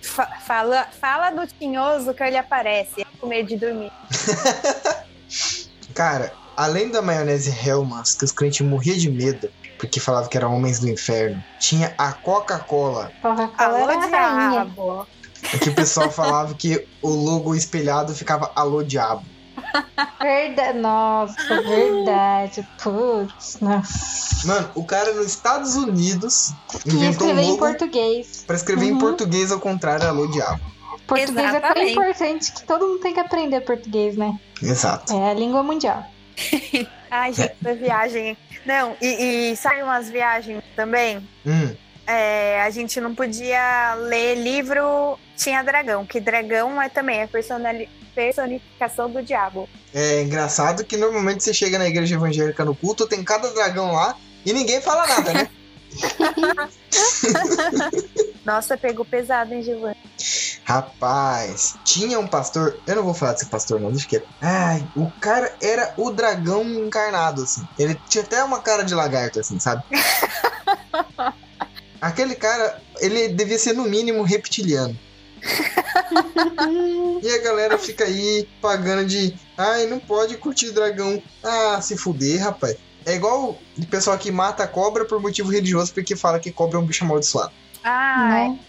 Fa- fala, fala do tinhoso que ele aparece, é com medo de dormir. [LAUGHS] Cara, além da maionese Hellmans, que os crentes morriam de medo, porque falavam que eram homens do inferno, tinha a Coca-Cola, Coca-Cola era diabo. que o pessoal falava que o logo espelhado ficava Alô Diabo. Verdade. Nossa, verdade. Putz, nossa. Mano, o cara nos Estados Unidos inventou um escrever em logo português. pra escrever em Uhum. português ao contrário, Alô Diabo. Português é tão Exatamente. importante que todo mundo tem que aprender português, né? Exato. É a língua mundial. [LAUGHS] Ai, gente, essa viagem. Não, e, e sabe umas viagens também? Hum, É, a gente não podia ler livro Tinha Dragão, que dragão é também a personali- personificação do diabo. É engraçado que normalmente você chega na igreja evangélica no culto, tem cada dragão lá e ninguém fala nada, né? [LAUGHS] Nossa, pegou pesado, hein, Giovanni? Rapaz, tinha um pastor. Eu não vou falar desse pastor, não, deixa quieto. Ai, o cara era o dragão encarnado, assim. Ele tinha até uma cara de lagarto, assim, sabe? [LAUGHS] Aquele cara, ele devia ser no mínimo reptiliano. [LAUGHS] E a galera fica aí pagando de. Ai, não pode curtir dragão. Ah, se fuder, rapaz. É igual o pessoal que mata a cobra por motivo religioso porque fala que cobra é um bicho amaldiçoado.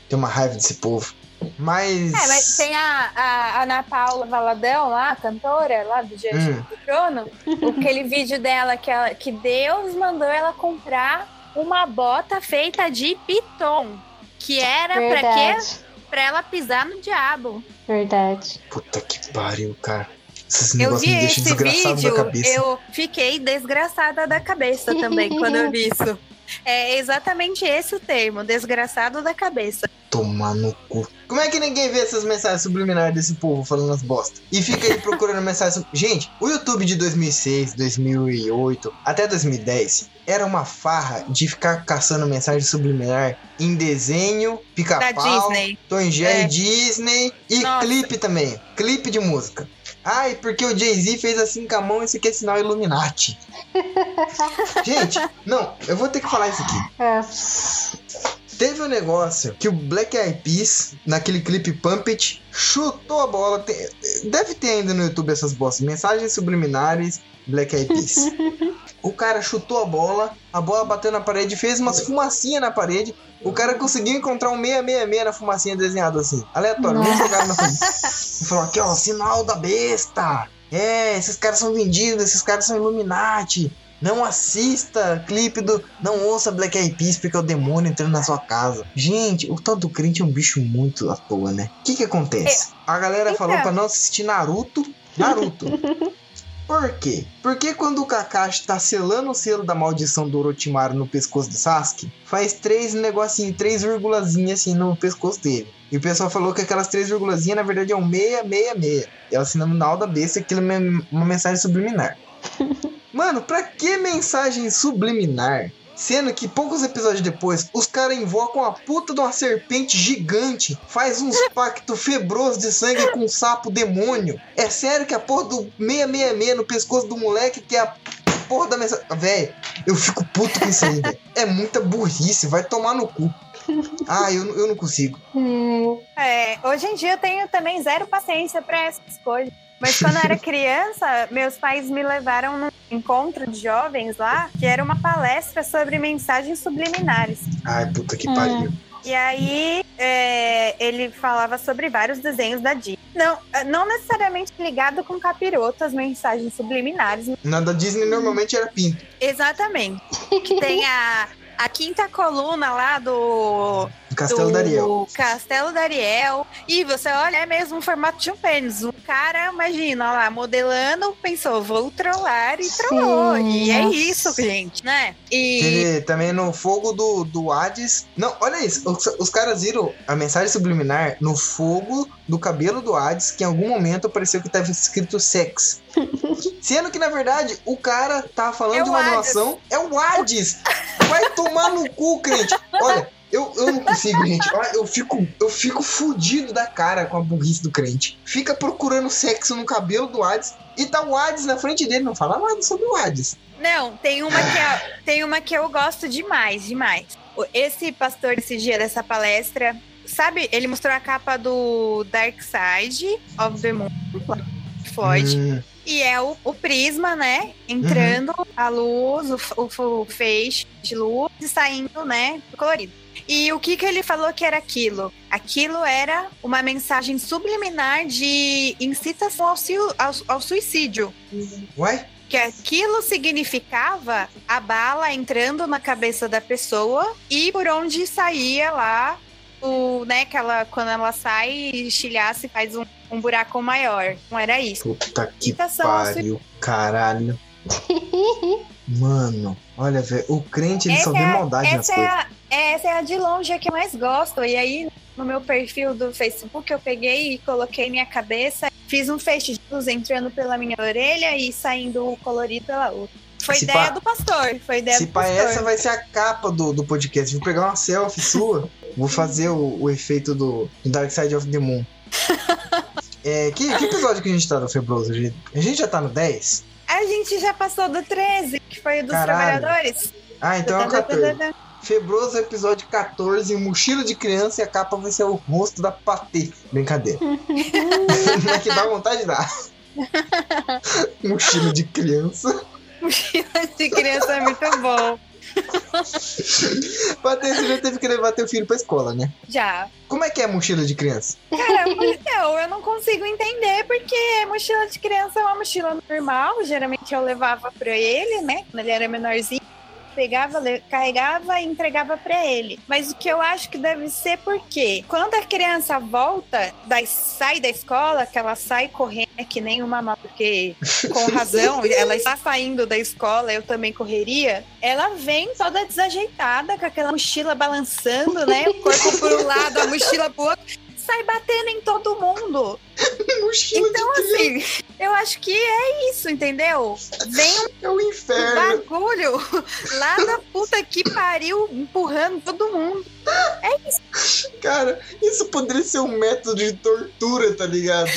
Tem uma raiva desse povo. Mas. é, mas tem a, a Ana Paula Valadão lá, a cantora lá do Diante Hum. do Trono, aquele vídeo dela que, ela, que Deus mandou ela comprar uma bota feita de piton, que era pra quê? Pra ela pisar no diabo. Verdade. Puta que pariu, cara. Esses Eu vi esse vídeo, eu fiquei desgraçada da cabeça também quando eu vi isso. [LAUGHS] É exatamente esse o termo, desgraçado da cabeça. Tomar no cu. Como é que ninguém vê essas mensagens subliminares desse povo falando as bosta? E fica aí procurando [LAUGHS] mensagens. Gente, o YouTube de 2006, 2008 até 2010 era uma farra de ficar caçando mensagem subliminar em desenho, pica-pau, Disney. Tom e Jerry, É. Disney e Nossa. clipe também. Clipe de música. Ai, porque o Jay-Z fez assim com a mão, isso aqui é sinal Illuminati. [LAUGHS] Gente, não, eu vou ter que falar isso aqui. É. Teve um negócio que o Black Eyed Peas, naquele clipe Pump It, chutou a bola. Tem- deve ter ainda no YouTube essas bostas. Mensagens subliminares, Black Eyed Peas. o cara chutou a bola, a bola bateu na parede, fez umas fumacinhas na parede. O cara conseguiu encontrar um 666 na fumacinha desenhado assim. Aleatório, não jogaram na. E falou aqui, ó, sinal da besta. É, esses caras são vendidos, esses caras são Illuminati. Não assista clipe do. Não ouça Black Eyed Peas porque é o demônio entrando na sua casa. Gente, o tal do crente é um bicho muito à toa, né? O que que acontece? A galera então. falou pra não assistir Naruto. Naruto. [LAUGHS] Por quê? Porque quando o Kakashi tá selando o selo da maldição do Orochimaru no pescoço do Sasuke, faz três negocinhos, três virgulazinhas assim no pescoço dele. E o pessoal falou que aquelas três virgulazinhas na verdade é um 666. É o sinal da besta, aquilo é uma mensagem subliminar. [LAUGHS] Mano, pra que mensagem subliminar? Sendo que poucos episódios depois, os caras invocam a puta de uma serpente gigante, faz uns [LAUGHS] pactos febrosos de sangue com um sapo demônio. É sério que a porra do 666 no pescoço do moleque que é a porra da mensagem. Véi, eu fico puto com isso aí. É muita burrice, vai tomar no cu. Ah, eu, eu não consigo. [LAUGHS] É, hoje em dia eu tenho também zero paciência pra essas coisas. Mas quando eu era criança, meus pais me levaram num encontro de jovens lá, que era uma palestra sobre mensagens subliminares. Ai, puta que Hum. pariu. E aí é, ele falava sobre vários desenhos da Disney. Não, não necessariamente ligado com capiroto, as mensagens subliminares. Na da Disney normalmente era pinto. Exatamente. Que tem a, a quinta coluna lá Do Castelo do da Ariel. Castelo da Ariel. E você olha, é mesmo o formato de um pênis. Um cara, imagina, lá, modelando, pensou, vou trollar e trollou. E é isso, gente, né? E Teve também no fogo do, do Hades. Não, olha isso. Os, os caras viram a mensagem subliminar no fogo do cabelo do Hades, que em algum momento pareceu que tava escrito sex. [LAUGHS] Sendo que, na verdade, o cara tava falando É de uma animação. É o Hades! Vai tomar no cu, crente! [LAUGHS] Olha. Eu, eu não consigo, gente. Eu fico, eu fico fudido da cara com a burrice do crente. Fica procurando sexo no cabelo do Hades e tá o Hades na frente dele. Não fala nada sobre o Hades. Não, tem uma que é- tem uma que eu gosto demais, demais. Esse pastor esse dia dessa palestra, sabe, ele mostrou a capa do Dark Side of the Moon, Floyd, Hum, e é o, o prisma, né, entrando a luz, o, o, o feixe de luz e saindo, né, colorido. E o que que ele falou que era aquilo? Aquilo era uma mensagem subliminar de incitação ao, ao- ao suicídio ué? que aquilo significava a bala entrando na cabeça da pessoa e por onde saía lá o, né, que ela, quando ela sai, estilhaça e faz um, um buraco maior. Não era isso. Puta que Incitação ao pariu, caralho. [LAUGHS] Mano, olha, velho, o crente ele só Essa vê é a- maldade Essa é, coisas. a, essa é a de longe a que eu mais gosto. E aí, no meu perfil do Facebook, eu peguei e coloquei minha cabeça, fiz um feixe de luz entrando pela minha orelha e saindo colorido pela outra. Foi Se ideia pá- do pastor. Foi ideia Se do pá, pastor. essa vai ser a capa do, do podcast. Vou pegar uma selfie sua, vou fazer o, o efeito do, do Dark Side of the Moon. [LAUGHS] É, que, que episódio que a gente tá do Febroso? gente? A gente já tá no 10? A gente já passou do 13, que foi o dos Caralho. trabalhadores. Ah, então é o 14. Febroso episódio 14, mochila de criança e a capa vai ser o rosto da Patê. Brincadeira. [LAUGHS] É que dá vontade de dar. [LAUGHS] mochila de criança. Mochila de criança é muito bom. [LAUGHS] Patrícia já teve que levar teu filho pra escola, né? Já. Como é que é a mochila de criança? Cara, então, eu não consigo entender porque mochila de criança é uma mochila normal. Geralmente eu levava pra ele, né? Quando ele era menorzinho. Pegava, carregava e entregava pra ele. Mas o que eu acho que deve ser porque quando a criança volta, da, sai da escola, que ela sai correndo, é que nem uma mal, porque [LAUGHS] com razão, ela está saindo da escola, eu também correria. Ela vem toda desajeitada, com aquela mochila balançando, né? O corpo por um lado, a mochila pro outro. Sai batendo em todo mundo. [LAUGHS] Mochila Então, de criança assim, eu acho que é isso, entendeu? Vem um é o inferno. bagulho lá da puta que pariu, empurrando todo mundo. Cara, isso poderia ser um método de tortura, tá ligado?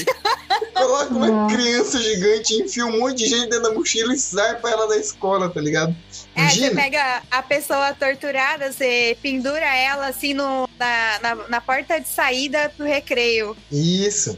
Coloca uma Não. criança gigante, enfia um monte de gente dentro da mochila e zarpa ela da escola, tá ligado? É, você Imagina. pega a pessoa torturada, você pendura ela assim no, na, na, na porta de saída do recreio. Isso.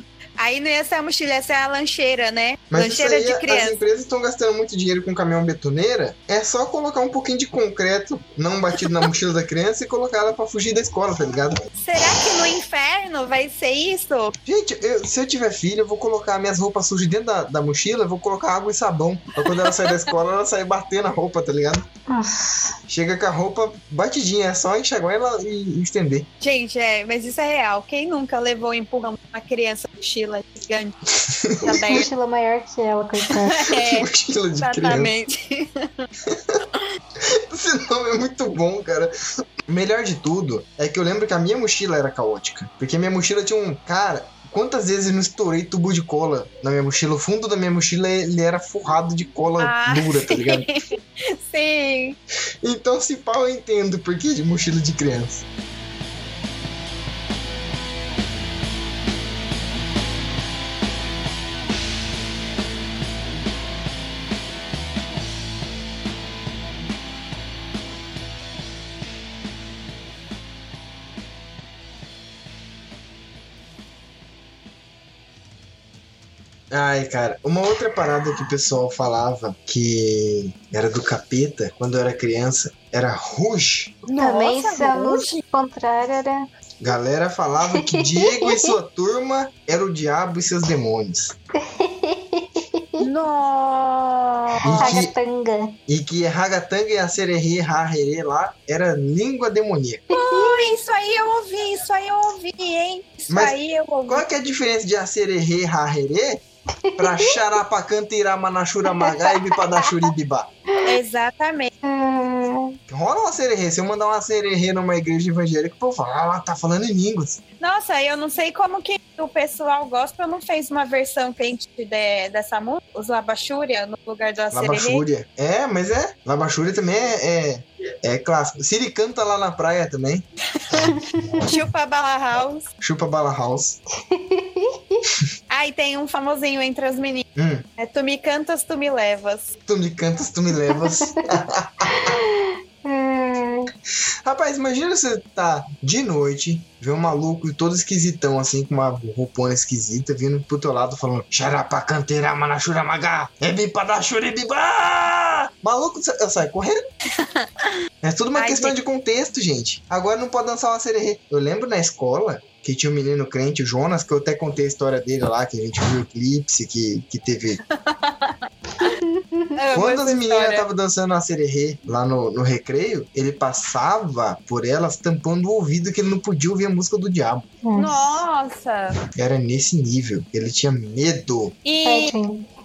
Aí não ia ser a mochila, ia ser a lancheira, né? Mas isso lancheira aí, de as criança. empresas estão gastando muito dinheiro com caminhão betoneira. É só colocar um pouquinho de concreto não batido na mochila da criança e colocar ela pra fugir da escola, tá ligado? Será que no inferno vai ser isso? Gente, eu- se eu tiver filho, eu vou colocar minhas roupas sujas dentro da, da mochila, eu vou colocar água e sabão. Pra quando ela sair da escola, ela sair batendo a roupa, tá ligado? Nossa. Chega com a roupa batidinha, é só enxaguar ela e e estender. Gente, é, mas isso é real. Quem nunca levou empurrão uma criança mochila gigante? [LAUGHS] Aberta. Mochila maior que ela, coitada. [LAUGHS] É, mochila de criança. exatamente. [LAUGHS] Esse nome é muito bom, cara. O melhor de tudo é que eu lembro que a minha mochila era caótica. Porque minha mochila tinha um. Cara, quantas vezes eu não estourei tubo de cola na minha mochila? O fundo da minha mochila ele era forrado de cola Ah. dura, tá ligado? Sim. Então, se pau, eu entendo por que de mochila de criança. Ai, cara, uma outra parada que o pessoal falava que era do capeta quando eu era criança era Rouge. Também, a luz hoje? contrária era. Galera falava que [LAUGHS] Diego e sua turma era o diabo e seus demônios. Nossa. E que, Ragatanga. e que Ragatanga e a Sererê Raherê lá era língua demoníaca. Isso aí eu ouvi, isso aí eu ouvi, hein? Isso Mas aí eu ouvi. Qual que é a diferença de Acererê Raherê pra Xarapacanta Manachura Magá e Bipadachuribibá? Exatamente. Hum, Rola uma sererê. Se eu mandar uma sererê numa igreja evangélica, o povo fala, ah, ela tá falando em línguas. Nossa, eu não sei como que o pessoal gospel não fez uma versão quente de, dessa música, os Labachúria, no lugar do Acererê. Labachúria. É, mas é. Labachúria também é, é, é clássico. Siri canta lá na praia também. [LAUGHS] Chupa Bala House. Chupa Bala House. [LAUGHS] Ah, e tem um famosinho entre as meninas. Hum, É Tu me cantas, tu me levas. tu me cantas, tu me levas. hum, [LAUGHS] Rapaz, imagina você tá de noite, vê um maluco todo esquisitão, assim, com uma roupona esquisita, vindo pro teu lado falando Xarapa canteira manachura magá, é bipadachuribibá! Maluco, eu saio correndo. [LAUGHS] É tudo uma Ai, questão gente. de contexto, gente. Agora não pode dançar uma sererê. Eu lembro na escola que tinha um menino crente, o Jonas, que eu até contei a história dele lá, que a gente viu o eclipse, que, que teve [LAUGHS] Quando as meninas estavam dançando a sererê lá no, no recreio, ele passava por elas tampando o ouvido que ele não podia ouvir a música do diabo. Nossa! Era nesse nível. Ele tinha medo. E.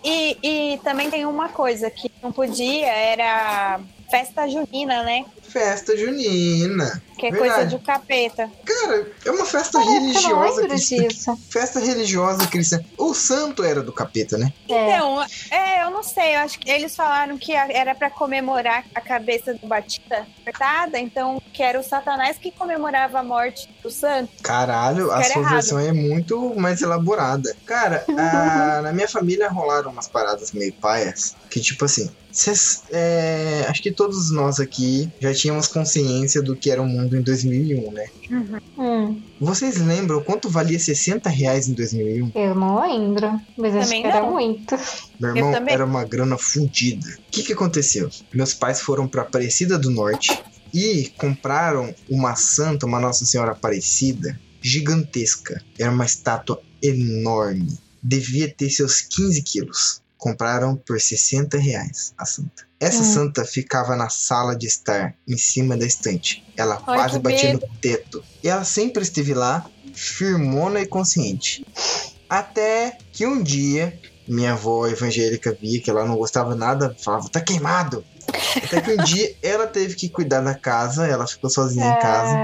e, também tem uma coisa que não podia, era festa junina, né? Festa junina. Que é Verdade. coisa de capeta. Cara, é uma festa Parece que eu não religiosa lembro cristã. disso. Festa religiosa cristã. O santo era do capeta, né? É. Então, é, eu não sei, eu acho que eles falaram que era pra comemorar a cabeça do Batista cortada, então que era o Satanás que comemorava a morte do santo. Caralho, a sua errado. versão é muito mais elaborada. Cara, [LAUGHS] a- na minha família rolaram umas paradas meio paias. Que tipo assim, cês- é, acho que todos nós aqui já tínhamos consciência do que era o mundo em 2001, né? Hum, Vocês lembram quanto valia 60 reais em 2001? eu não lembro, mas acho Também que era não. muito. Meu Eu irmão, era uma grana fodida. O que que aconteceu? Meus pais foram pra Aparecida do Norte e compraram uma santa, uma Nossa Senhora Aparecida, gigantesca. Era uma estátua enorme. Devia ter seus 15 quilos. Compraram por 60 reais a santa. Essa Hum. santa ficava na sala de estar, em cima da estante. Ela Ai, quase batia medo. no teto. E ela sempre esteve lá, firmona e consciente. Até que um dia, minha avó evangélica via que ela não gostava nada, falava, tá queimado. Até que um dia ela teve que cuidar da casa, ela ficou sozinha em casa.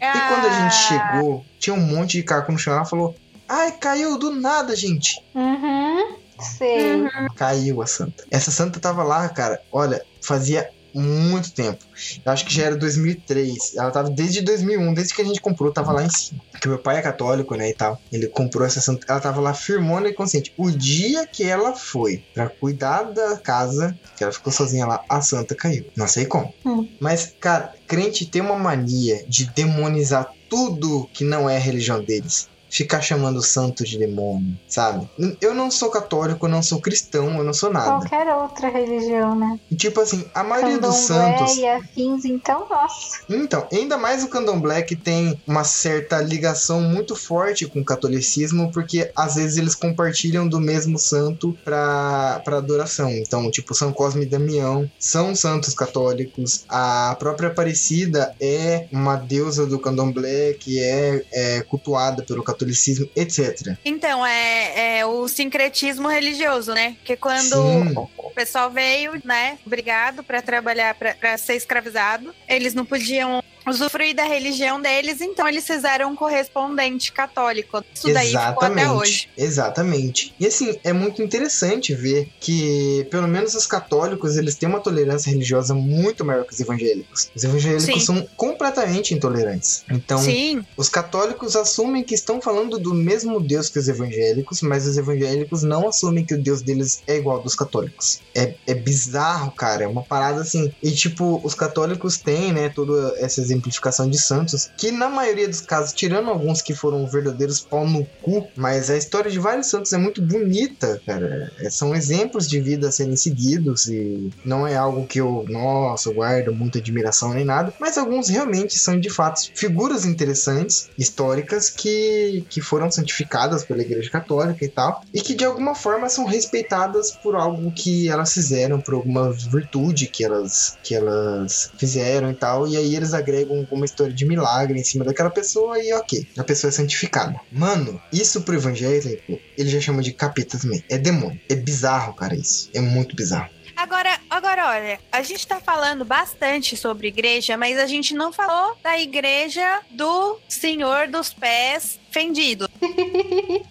E quando a gente Ah, chegou, tinha um monte de caco no chão. Ela falou: Ai, caiu do nada, gente. uhum, sei. Uhum. Caiu a santa. Essa santa tava lá, cara, olha, fazia muito tempo. Eu acho que já era 2003. Ela tava desde 2001, desde que a gente comprou, tava lá em cima. Porque meu pai é católico, né, e tal. Ele comprou essa santa. Ela tava lá firmona e consciente. O dia que ela foi pra cuidar da casa, que ela ficou sozinha lá, a santa caiu. Não sei como. Hum. Mas, cara, crente tem uma mania de demonizar tudo que não é a religião deles. Ficar chamando o santo de demônio, sabe? Eu não sou católico, eu não sou cristão, eu não sou nada. Qualquer outra religião, né? E, tipo assim, a maioria dos Candomblé santos. e afins, então, nossa. Então, ainda mais o candomblé que tem uma certa ligação muito forte com o catolicismo, porque às vezes eles compartilham do mesmo santo pra, pra adoração. Então, tipo, São Cosme e Damião são santos católicos. A própria Aparecida é uma deusa do candomblé que é, é cultuada pelo catolicismo, etc. Então, é, é o sincretismo religioso, né? Porque quando Sim. o pessoal veio, né, obrigado para trabalhar, para ser escravizado, eles não podiam usufruir da religião deles, então eles fizeram um correspondente católico. Isso daí ficou até hoje. Exatamente. E assim, é muito interessante ver que, pelo menos os católicos, eles têm uma tolerância religiosa muito maior que os evangélicos. Os evangélicos Sim. são completamente intolerantes. Então, Sim, os católicos assumem que estão falando do mesmo Deus que os evangélicos, mas os evangélicos não assumem que o Deus deles é igual ao dos católicos. É, é bizarro, cara. É uma parada assim. E tipo, os católicos têm, né, toda essa exemplificação de santos, que na maioria dos casos, tirando alguns que foram verdadeiros pau no cu, mas a história de vários santos é muito bonita, cara. É, são exemplos de vida a serem seguidos e não é algo que eu, nossa, guardo muita admiração nem nada, mas alguns realmente são de fato figuras interessantes, históricas, que, que foram santificadas pela Igreja Católica e tal, e que de alguma forma são respeitadas por algo que elas fizeram, por alguma virtude que elas, que elas fizeram e tal, e aí eles agregam uma história de milagre em cima daquela pessoa e ok, a pessoa é santificada. Mano, isso pro evangélico, ele já chama de capeta também. É demônio. É bizarro, cara, isso. É muito bizarro. Agora, agora, olha, a gente tá falando bastante sobre igreja, mas a gente não falou da igreja do Senhor dos Pés Fendido.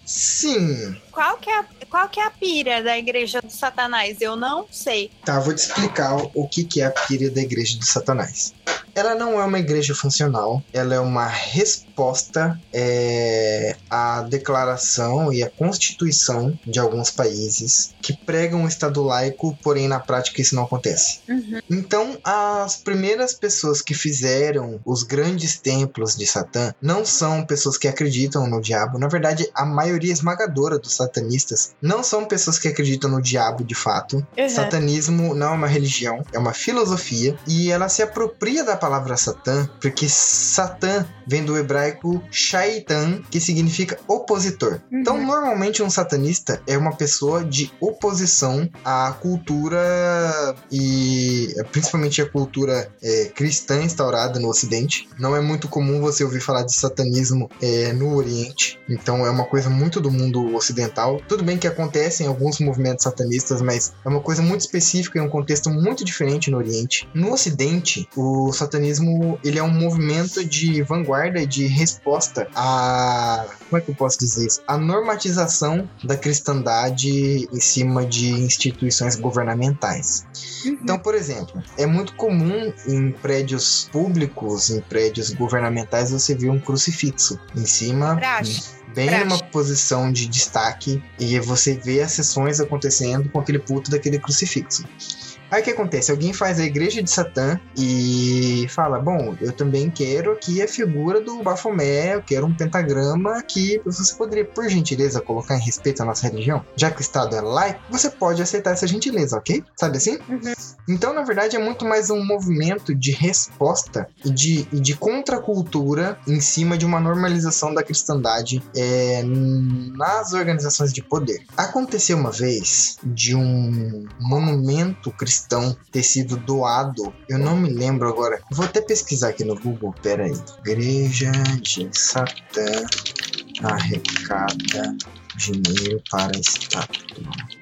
Sim. Qual que, é a, qual que é a pira da igreja do Satanás? Eu não sei. Tá, vou te explicar o que, que é a pira da igreja de Satanás. Ela não é uma igreja funcional, ela é uma resposta é, à declaração e à constituição de alguns países que pregam o Estado laico, porém na prática isso não acontece. Uhum. Então, as primeiras pessoas que fizeram os grandes templos de Satã não são pessoas que acreditam no diabo. Na verdade, a maioria esmagadora dos satanistas não são pessoas que acreditam no diabo de fato. Uhum. Satanismo não é uma religião, é uma filosofia e ela se apropria da palavra Satã, porque Satã vem do hebraico Shaitan, que significa opositor. Uhum. Então, normalmente um satanista é uma pessoa de oposição à cultura e principalmente a cultura é, cristã instaurada no Ocidente. Não é muito comum você ouvir falar de satanismo é, no Oriente, então é uma coisa muito do mundo ocidental. Tudo bem que acontecem alguns movimentos satanistas, mas é uma coisa muito específica em um contexto muito diferente no Oriente. No Ocidente, o satanismo ele é um movimento de vanguarda e de resposta a como é que eu posso dizer isso? A normatização da cristandade em cima de instituições governamentais. Uhum. Então, por exemplo, é muito comum em prédios públicos, em prédios governamentais, você ver um crucifixo em cima, Praxe. bem Praxe. numa posição de destaque, e você vê as sessões acontecendo com aquele puto daquele crucifixo. Aí o que acontece? Alguém faz a igreja de Satã e fala: Bom, eu também quero aqui a figura do Bafomé, eu quero um pentagrama que você poderia, por gentileza, colocar em respeito à nossa religião? Já que o Estado é laico, você pode aceitar essa gentileza, ok? Sabe assim? Uhum. Então, na verdade, é muito mais um movimento de resposta e de, e de contracultura em cima de uma normalização da cristandade é, nas organizações de poder. Aconteceu uma vez de um monumento cristão ter sido doado, eu não me lembro agora, vou até pesquisar aqui no Google, peraí. Igreja de Satã arrecada dinheiro para estátua.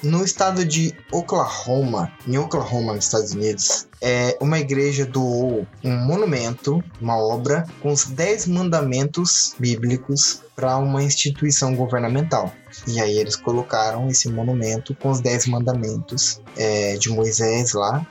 No estado de Oklahoma, em Oklahoma, nos Estados Unidos, é, uma igreja doou um monumento, uma obra, com os 10 mandamentos bíblicos para uma instituição governamental. E aí eles colocaram esse monumento com os 10 mandamentos é, de Moisés lá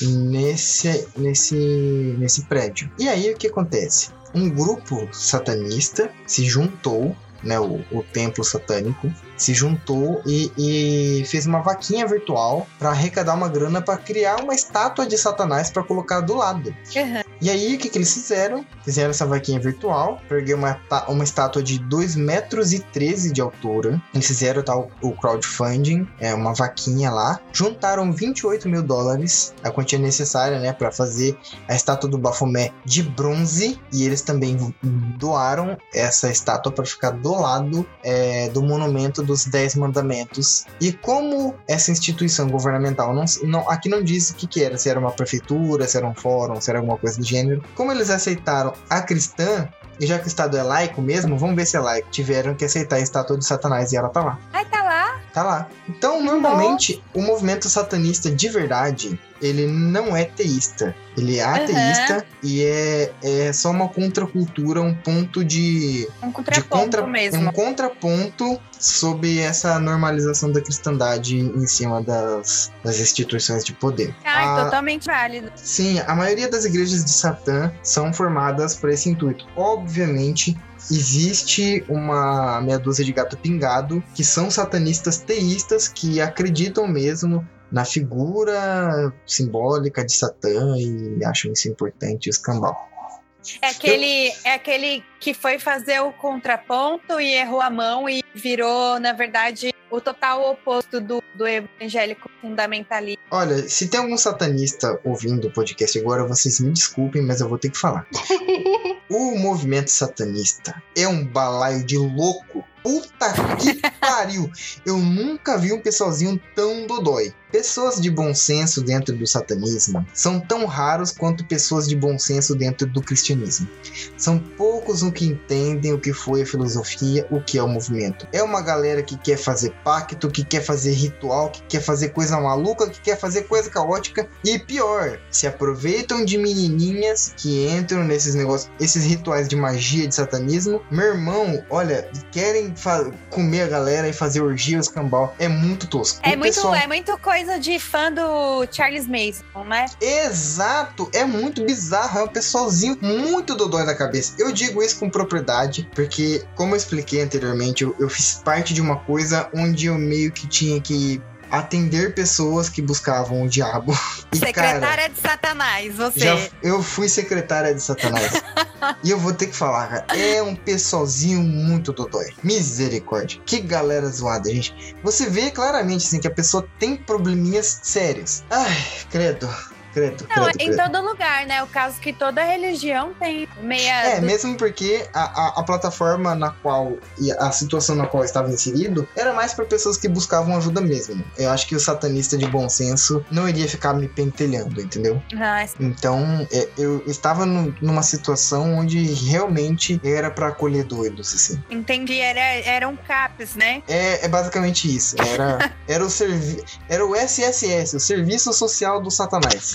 nesse, nesse, nesse prédio. E aí o que acontece? Um grupo satanista se juntou né, o, o templo satânico, se juntou e, e fez uma vaquinha virtual para arrecadar uma grana para criar uma estátua de Satanás para colocar do lado. Uhum. E aí, o que, que eles fizeram? Fizeram essa vaquinha virtual, peguei uma, uma estátua de 2 metros e 13 de altura. Eles fizeram tal, o crowdfunding, é uma vaquinha lá. Juntaram 28 mil dólares, a quantia necessária, né, para fazer a estátua do Bafomé de bronze. E eles também doaram essa estátua para ficar do lado é, do monumento dos 10 mandamentos. E como essa instituição governamental não, não aqui não diz o que, que era, se era uma prefeitura, se era um fórum, se era alguma coisa do gênero. Como eles aceitaram a cristã, e já que o Estado é laico mesmo, vamos ver se é laico. Tiveram que aceitar a estátua de Satanás e ela tá lá. Ai, tá lá. Tá lá. Então, normalmente, o movimento satanista de verdade, ele não é teísta. Ele é ateísta e é, é só uma contracultura, um ponto de, Um de contraponto contra, mesmo. um contraponto sobre essa normalização da cristandade em cima das, das instituições de poder. Ai, A- totalmente válido. Sim, a maioria das igrejas de Satã são formadas por esse intuito. Obviamente, existe uma meia dúzia de gato pingado que são satanistas teístas que acreditam mesmo na figura simbólica de Satã e acham isso importante, o escambau. É aquele, é aquele que foi fazer o contraponto e errou a mão e virou, na verdade, o total oposto do, do evangélico fundamentalista. Olha, se tem algum satanista ouvindo o podcast agora, vocês me desculpem, mas eu vou ter que falar. [LAUGHS] O movimento satanista é um balaio de louco. Puta que [LAUGHS] pariu! Eu nunca vi um pessoalzinho tão dodói. Pessoas de bom senso dentro do satanismo são tão raros quanto pessoas de bom senso dentro do cristianismo. São poucos os que entendem o que foi a filosofia, o que é o movimento. É uma galera que quer fazer pacto, que quer fazer ritual, que quer fazer coisa maluca, que quer fazer coisa caótica e pior, se aproveitam de menininhas que entram nesses negócios, esses rituais de magia de satanismo. Meu irmão, olha, querem comer a galera e fazer orgias cambal. É muito tosco. É O muito, pessoal- é muito coisa de fã do Charles Mason, né? Exato, é muito bizarro, é um pessoalzinho muito dodói da cabeça. Eu digo isso com propriedade, porque, como eu expliquei anteriormente, eu, eu fiz parte de uma coisa onde eu meio que tinha que atender pessoas que buscavam o diabo. [LAUGHS] E, Secretária cara, de Satanás, você. já, eu fui secretária de Satanás. [LAUGHS] e eu vou ter que falar, cara, é um pessoalzinho muito dodói. Misericórdia. Que galera zoada, gente. Você vê claramente, assim, que a pessoa tem probleminhas sérios. Ai, credo. Credo, Não, credo, em todo lugar, né? O caso que toda religião tem meia. É, do- mesmo porque a, a, a plataforma na qual e a situação na qual estava inserido era mais para pessoas que buscavam ajuda mesmo. Eu acho que o satanista de bom senso não iria ficar me pentelhando, entendeu? Ah, Então é, eu estava nu- numa situação onde realmente era para acolher doidos, assim. entendi, era, era um CAPS, né? É, é basicamente isso. Era, [LAUGHS] era o servi era o SSS, o Serviço Social do Satanás.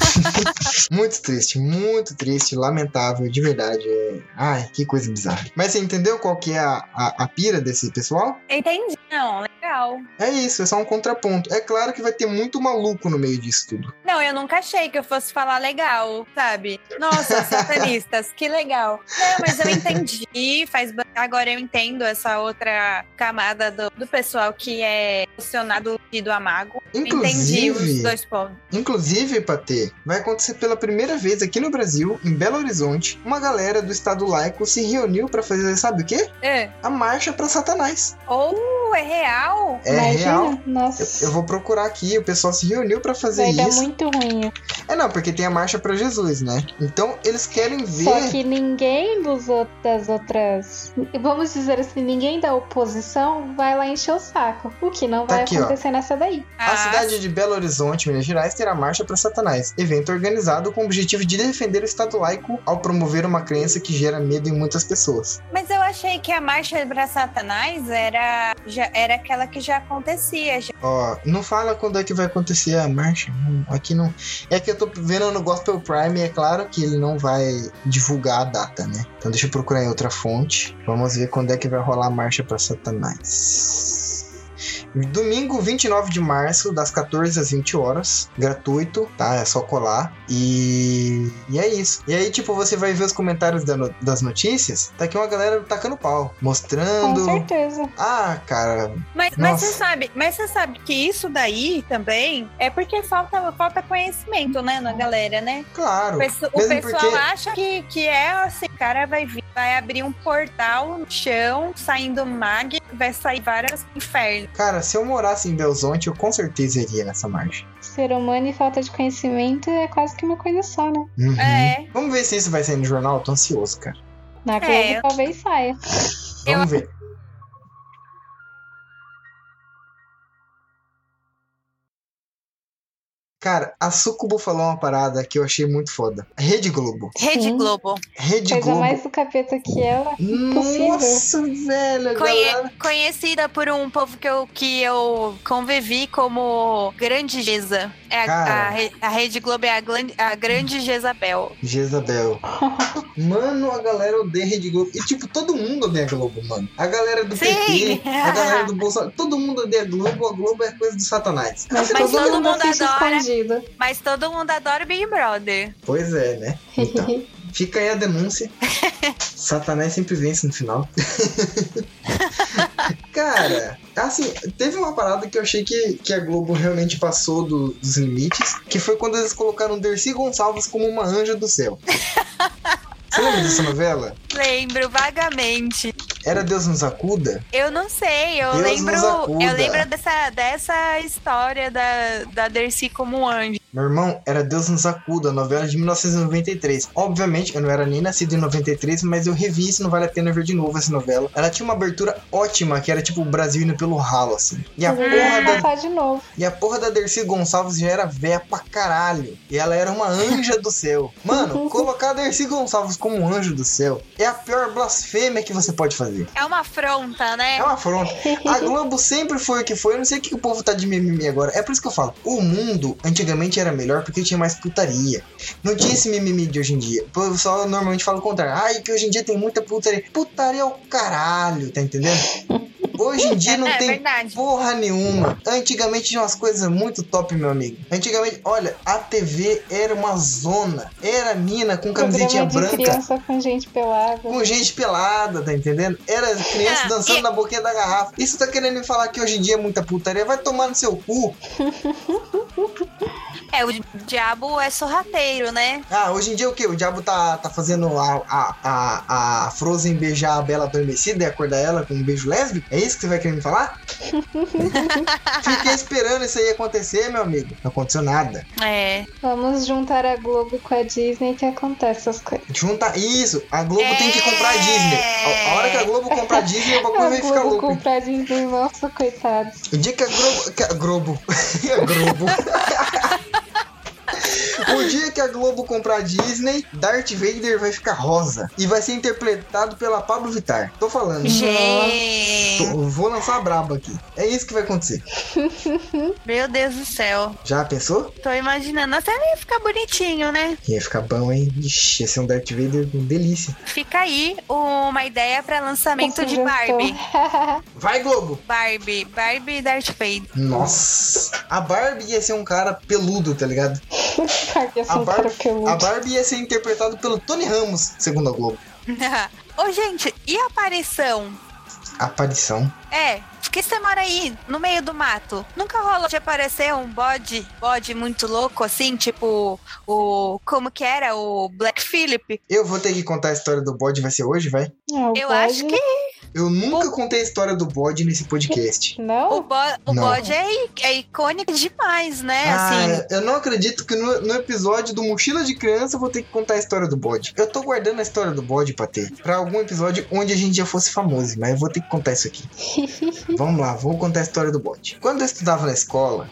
[LAUGHS] Muito triste, muito triste, lamentável, de verdade. É... Ai, que coisa bizarra. Mas você entendeu qual que é a, a, a pira desse pessoal? Entendi. Não, legal. É isso, é só um contraponto. É claro que vai ter muito maluco no meio disso tudo. Não, eu nunca achei que eu fosse falar legal, sabe? Nossa, [LAUGHS] satanistas, que legal. Não, mas eu entendi, faz agora eu entendo essa outra camada do, do pessoal que é posicionado do amago. Entendi os Inclusive, dois pontos. inclusive, Patê, vai acontecer pela primeira vez aqui no Brasil, em Belo Horizonte, uma galera do Estado laico se reuniu pra fazer, sabe o quê? É. A marcha pra Satanás. Ou é real? É Imagina? real. Nossa. Eu, eu vou procurar aqui, o pessoal se reuniu pra fazer Vai dar isso. muito ruim. É não, porque tem a marcha pra Jesus, né? Então eles querem ver. Só que ninguém dos das outras. Vamos dizer assim, ninguém da oposição vai lá encher o saco. O que não Tá vai aqui, ó. acontecer nessa daí. A Ah, cidade de Belo Horizonte, Minas Gerais, terá Marcha para Satanás, evento organizado com o objetivo de defender o Estado laico ao promover uma crença que gera medo em muitas pessoas. Mas eu achei que a marcha para Satanás era, já, era aquela que já acontecia. Ó, não fala quando é que vai acontecer a marcha. Aqui não. É que eu tô vendo no Gospel Prime e é claro que ele não vai divulgar a data, né? Então deixa eu procurar em outra fonte. Vamos ver quando é que vai rolar a marcha para Satanás. Domingo 29 de março, das 14 às 20 horas. Gratuito, tá? É só colar. E, e é isso. E aí, tipo, você vai ver os comentários da no- das notícias. Tá aqui uma galera tacando pau, Com mostrando. certeza. Ah, cara, Mas, mas você sabe, mas você sabe que isso daí também é porque falta, falta conhecimento, né, na galera, né? claro. O, pesso- o pessoal porque- acha que, que é assim, o cara vai vir, vai abrir um portal no chão, saindo mag, vai sair vários infernos. Cara, se eu morasse em Belzonte, eu com certeza iria nessa marcha. Ser humano e falta de conhecimento é quase que uma coisa só, né? Uhum. É. Vamos ver se isso vai sair no jornal. Eu tô ansioso, cara. Na Globo É. talvez saia. Vamos ver. Cara, a Sucubo falou uma parada que eu achei muito foda. Rede Globo. Rede Sim. Globo. Rede Coisa Globo. mais do capeta que ela. Nossa, velho. Conhe- galera- conhecida por um povo que eu, que eu convivi como Grande Geza. É a, a, a Rede Globo é a, a Grande Jezabel. Jezabel. [LAUGHS] Mano, a galera odeia Rede Globo. E, tipo, todo mundo odeia a Globo, mano. A galera do Sim. PT, a galera do Bolsonaro. Todo mundo odeia a Globo. A Globo é coisa do Satanás. Mas, Mas todo, todo mundo mundo adora. Mas todo mundo adora o Big Brother. Pois é, né? Então, [LAUGHS] fica aí a denúncia. [LAUGHS] Satanás sempre vence no final. [LAUGHS] Cara, assim, teve uma parada que eu achei que, que a Globo realmente passou do- dos limites, que foi quando eles colocaram Dercy Gonçalves como uma anja do céu. Você lembra dessa novela? Lembro vagamente. Era Deus nos acuda? Eu não sei, eu Deus lembro. nos acuda. Eu lembro dessa, dessa história da, da Dercy como anjo. Meu irmão, era Deus nos acuda, novela de 1993. Obviamente, eu não era nem nascido em 93, mas eu revi isso, não vale a pena ver de novo essa novela. Ela tinha uma abertura ótima, que era tipo o Brasil indo pelo ralo, assim. E a ele porra vai da de novo. E a porra da Dercy Gonçalves já era véia pra caralho. E ela era uma anja do céu. Mano, [LAUGHS] colocar a Dercy Gonçalves como um anjo do céu é a pior blasfêmia que você pode fazer. É uma afronta, né? É uma afronta. A Globo sempre foi o que foi. Eu não sei o que o povo tá de mimimi agora. É por isso que eu falo. O mundo antigamente era melhor porque tinha mais putaria. Não tinha esse mimimi de hoje em dia. O pessoal normalmente fala o contrário. Ai, que hoje em dia tem muita putaria. Putaria é o caralho, tá entendendo? Hoje em dia [LAUGHS] não é tem verdade. Porra nenhuma. Antigamente tinha umas coisas muito top, meu amigo. Antigamente, olha, a TV era uma zona. Era mina com camisetinha branca. criança com gente pelada. Com gente pelada, tá entendendo? Era criança Ah, dançando na boquinha da garrafa. Isso tá querendo me falar que hoje em dia é muita putaria? Vai tomar no seu cu. [LAUGHS] É, o diabo é sorrateiro, né? Ah, hoje em dia o que? O diabo tá, tá fazendo a, a, a, a Frozen beijar a Bela Adormecida e acordar ela com um beijo lésbico? É isso que você vai querer me falar? Fiquei esperando isso aí acontecer, meu amigo. Não aconteceu nada. É. Vamos juntar a Globo com a Disney que acontece essas coisas. Junta isso. A Globo tem que comprar a Disney. A, a hora que a Globo comprar a Disney, o bagulho vai ficar Globo louco. comprar a Disney, nossa, coitados. O dia que a Globo. Que a Globo. a Globo. O dia que a Globo comprar a Disney, Darth Vader vai ficar rosa. E vai ser interpretado pela Pablo Vittar. Tô falando. Gente, Tô- vou lançar a braba aqui. É isso que vai acontecer. [LAUGHS] meu Deus do céu. Já pensou? Tô imaginando. Até ia ficar bonitinho, né? Ia ficar bom, hein? Ixi, ia ser um Darth Vader com delícia. Fica aí uma ideia pra lançamento de. Barbie. [LAUGHS] Vai, Globo! Barbie. Barbie e Darth Vader. Nossa. A Barbie ia ser um cara peludo, tá ligado? [LAUGHS] A peludo. a Barbie ia ser interpretado pelo Tony Ramos, segundo a Globo. [LAUGHS] Ô, gente, e a aparição? Aparição. É, que você mora aí, no meio do mato. Nunca rolou de aparecer um bode, bode muito louco, assim, tipo o. Como que era? O Black Phillip? Eu vou ter que contar a história do bode, vai ser hoje, vai? É, Eu bode- acho que Eu nunca contei a história do bode nesse podcast. o, Não? bo o Não. bode é, é icônico demais, né? Assim. Ah, eu não acredito que no, no episódio do Mochila de Criança eu vou ter que contar a história do bode. Eu tô guardando a história do bode pra ter. Pra algum episódio onde a gente já fosse famoso, mas eu vou ter que contar isso aqui. [LAUGHS] Vamos lá, vou contar a história do bode. Quando eu estudava na escola,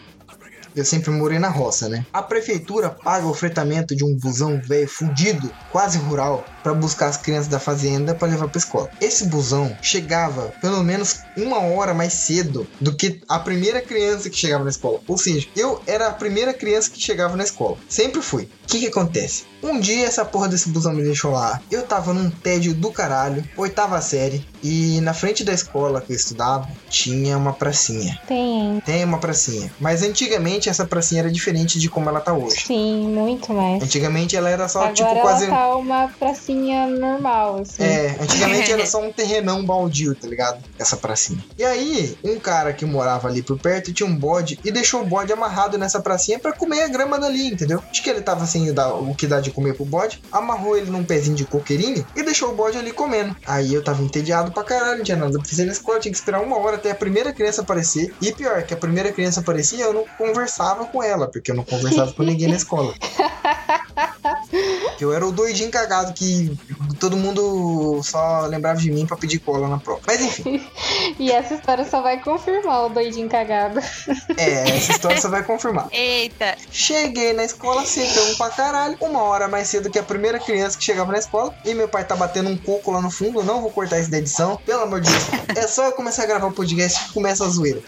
eu sempre morei na roça, né? A prefeitura paga o fretamento de um busão velho fudido, quase rural, pra buscar as crianças da fazenda pra levar pra escola. Esse busão chegava pelo menos uma hora mais cedo do que a primeira criança que chegava na escola. Ou seja, eu era a primeira criança que chegava na escola. Sempre fui. O que que acontece? Um dia essa porra desse busão me deixou lá. Eu tava num tédio do caralho, oitava série, e na frente da escola que eu estudava tinha uma pracinha. Tem. Tem uma pracinha. Mas antigamente essa pracinha era diferente de como ela tá hoje. Sim, muito mais. Antigamente ela era só Agora tipo ela quase. tá uma pracinha normal, assim. É, antigamente era [LAUGHS] só um terrenão baldio, tá ligado? Essa pracinha. E aí, um cara que morava ali por perto tinha um bode e deixou o bode amarrado nessa pracinha pra comer a grama dali, entendeu? Acho que ele tava sem dar o que dá de comer pro bode, amarrou ele num pezinho de coqueirinho e deixou o bode ali comendo. Aí eu tava entediado pra caralho, tinha nada fazer na escola, tinha que esperar uma hora até a primeira criança aparecer. E pior, que a primeira criança aparecia, eu não conversava com ela, porque eu não conversava com ninguém na escola. [LAUGHS] Que eu era o doidinho cagado que todo mundo só lembrava de mim pra pedir cola na prova. Mas enfim, [LAUGHS] E essa história só vai confirmar o doidinho cagado. é, essa história só vai confirmar. Eita, Cheguei na escola cedão pra caralho, uma hora mais cedo que a primeira criança que chegava na escola. E meu pai tá batendo um coco lá no fundo. Eu não vou cortar isso da edição, pelo amor de Deus. É só eu começar a gravar o podcast que começa a zoeira.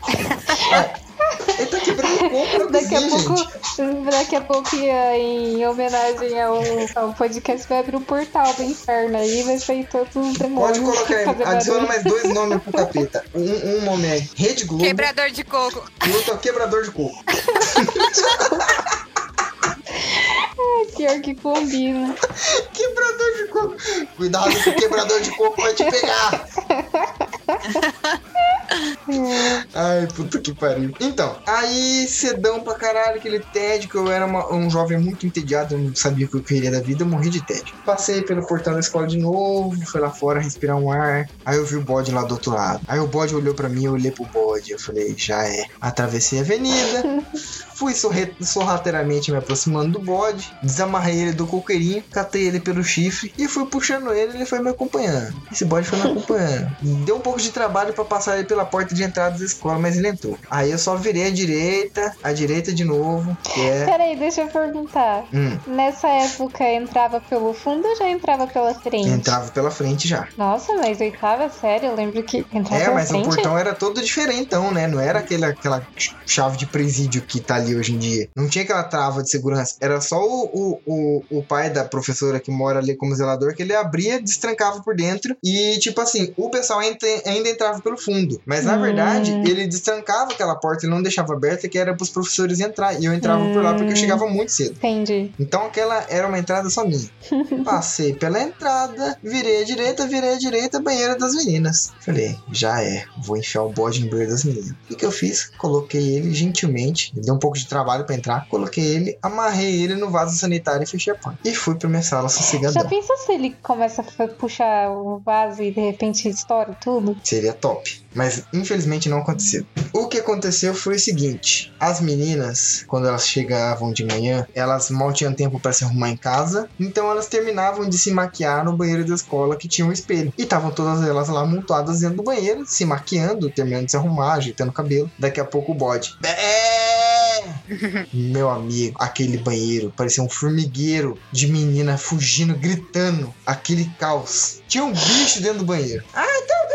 É. [LAUGHS] Ele tá quebrando o coco na Daqui a pouco, gente. daqui a pouco, em homenagem ao, ao podcast, vai abrir o portal do inferno aí, vai sair todos os demônios. Pode colocar aí, adiciona mais dois nomes pro capeta. Um, um nome é Rede Globo quebrador de coco. e o outro é Quebrador de Coco. Pior que combina. Quebrador de coco. Cuidado que o quebrador de coco vai te pegar. [LAUGHS] Ai, puta que pariu. Então, aí cedão pra caralho, aquele tédio, que eu era uma- um jovem muito entediado, eu não sabia o que eu queria da vida, eu morri de tédio. Passei pelo portão da escola de novo, fui lá fora respirar um ar, aí eu vi o bode lá do outro lado. Aí o bode olhou pra mim, eu olhei pro bode, eu falei, já é. Atravessei a avenida, [LAUGHS] fui sorrateiramente me aproximando do bode, desamarrei ele do coqueirinho, catei ele pelo chifre e fui puxando ele, ele foi me acompanhando. Esse bode foi me acompanhando. Deu um pouco de trabalho pra passar ele pela porta de entrada da escola, mas ele entrou. Aí eu só virei a direita, a direita de novo, que é. Peraí, deixa eu perguntar. Hum, Nessa época entrava pelo fundo ou já entrava pela frente? entrava pela frente já. Nossa, mas oitava série, eu lembro que entrava É, mas o frente. portão era todo diferentão, né? Não era aquela, aquela chave de presídio que tá ali hoje em dia. Não tinha aquela trava de segurança. Era só o, o, o, o pai da professora que mora ali como zelador que ele abria, destrancava por dentro e, tipo assim, o pessoal ainda, ainda entrava pelo fundo. Mas na Hum. Verdade, ele destrancava aquela porta, ele não deixava aberta, que era pros professores entrar. E eu entrava por lá porque eu Hum. chegava muito cedo. Entendi. Então aquela era uma entrada só minha. [LAUGHS] Passei pela entrada, virei à direita, virei à direita, banheiro das meninas. Falei, já é, vou enfiar o bode no banheiro das meninas. O que, eu fiz? Coloquei ele gentilmente, me deu um pouco de trabalho pra entrar. Coloquei ele, amarrei ele no vaso sanitário e fechei a porta. E fui pra minha sala Já sossegadão. pensou se ele começa a puxar o vaso e de repente estoura tudo? Seria top. Mas infelizmente não aconteceu. O que aconteceu foi o seguinte: as meninas, quando elas chegavam de manhã, elas mal tinham tempo para se arrumar em casa, então elas terminavam de se maquiar no banheiro da escola que tinha um espelho. E estavam todas elas lá montadas dentro do banheiro, se maquiando, terminando de se arrumar, ajeitando o cabelo. Daqui a pouco o bode. [LAUGHS] Meu amigo, aquele banheiro parecia um formigueiro de menina fugindo, gritando. Aquele caos. Tinha um bicho dentro do banheiro. Ah, tem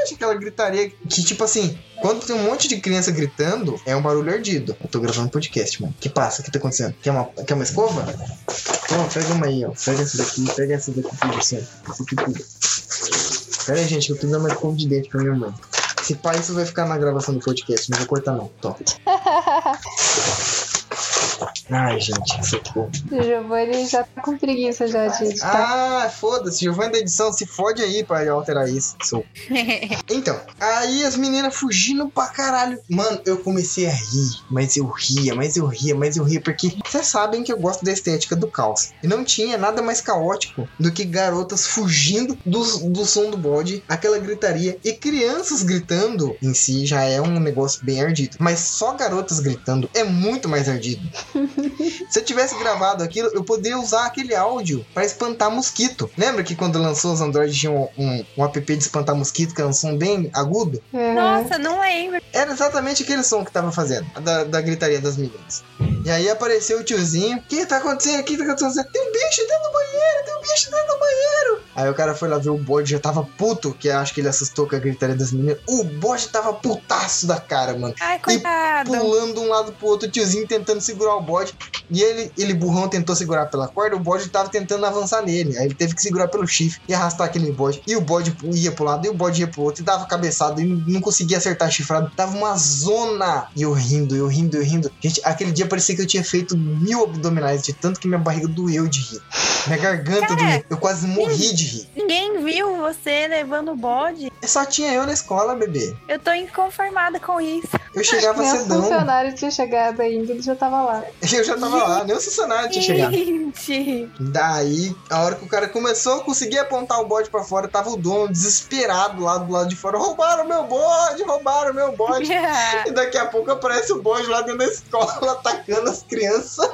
um um bicho. Aquela gritaria que, tipo assim, quando tem um monte de criança gritando, é um barulho ardido. Eu tô gravando podcast, mano. que passa? O que tá acontecendo? Quer uma, quer uma escova? Toma, pega uma aí, ó. Pega essa daqui, pega essa daqui pra você. Essa aqui tudo. Pera aí, gente, que eu preciso dar uma escova de dente pra minha mãe. Esse pai, isso vai ficar na gravação do podcast, não vou cortar não. Tó. [LAUGHS] Ai, gente, socorro. O Giovanni já tá com preguiça já de editar. Ah, foda-se, Giovanni da edição, se fode aí pra alterar isso. Sou. [LAUGHS] Então, aí as meninas fugindo pra caralho. Mano, eu comecei a rir, mas eu ria, mas eu ria, mas eu ria, porque vocês sabem que eu gosto da estética do caos. E não tinha nada mais caótico do que garotas fugindo do, do som do bode, aquela gritaria, e crianças gritando em si já é um negócio bem ardido. Mas só garotas gritando é muito mais ardido. [LAUGHS] Se eu tivesse gravado aquilo, eu poderia usar aquele áudio pra espantar mosquito. Lembra que quando lançou os Android tinha um, um, um app de espantar mosquito, que era um som bem agudo? Uhum. Nossa, não lembro. Era exatamente aquele som que tava fazendo, da, da gritaria das meninas. E aí apareceu o tiozinho. O que tá acontecendo? O que tá acontecendo? Tem um bicho dentro do banheiro, tem um bicho dentro do banheiro. Aí o cara foi lá ver o bode, já tava puto, que acho que ele assustou com a gritaria das meninas. O bode tava putaço da cara, mano. Ai, coitado. Pulando de um lado pro outro, o tiozinho tentando segurar o bode. E ele, ele burrão, tentou segurar pela corda, o bode tava tentando avançar nele. Aí ele teve que segurar pelo chifre e arrastar aquele bode. E o bode ia pro lado, e o bode ia pro outro, e dava cabeçada, e não conseguia acertar a chifrada. Tava uma zona. E eu rindo, eu rindo, eu rindo. Gente, aquele dia parecia que eu tinha feito mil abdominais, de tanto que minha barriga doeu de rir. Minha garganta Cara, doeu. Eu quase morri de rir. Ninguém viu você levando o bode. Só tinha eu na escola, bebê. Eu tô inconformada com isso. Eu chegava o cedão. funcionário tinha chegado ainda, ele já tava lá. [LAUGHS] Eu já tava lá, nem o funcionário tinha chegado. Gente. Daí, a hora que o cara começou a conseguir apontar o bode pra fora, tava o dono desesperado lá do lado de fora. Roubaram meu bode, roubaram meu bode. [LAUGHS] E daqui a pouco aparece o bode lá dentro da escola [LAUGHS] atacando as crianças.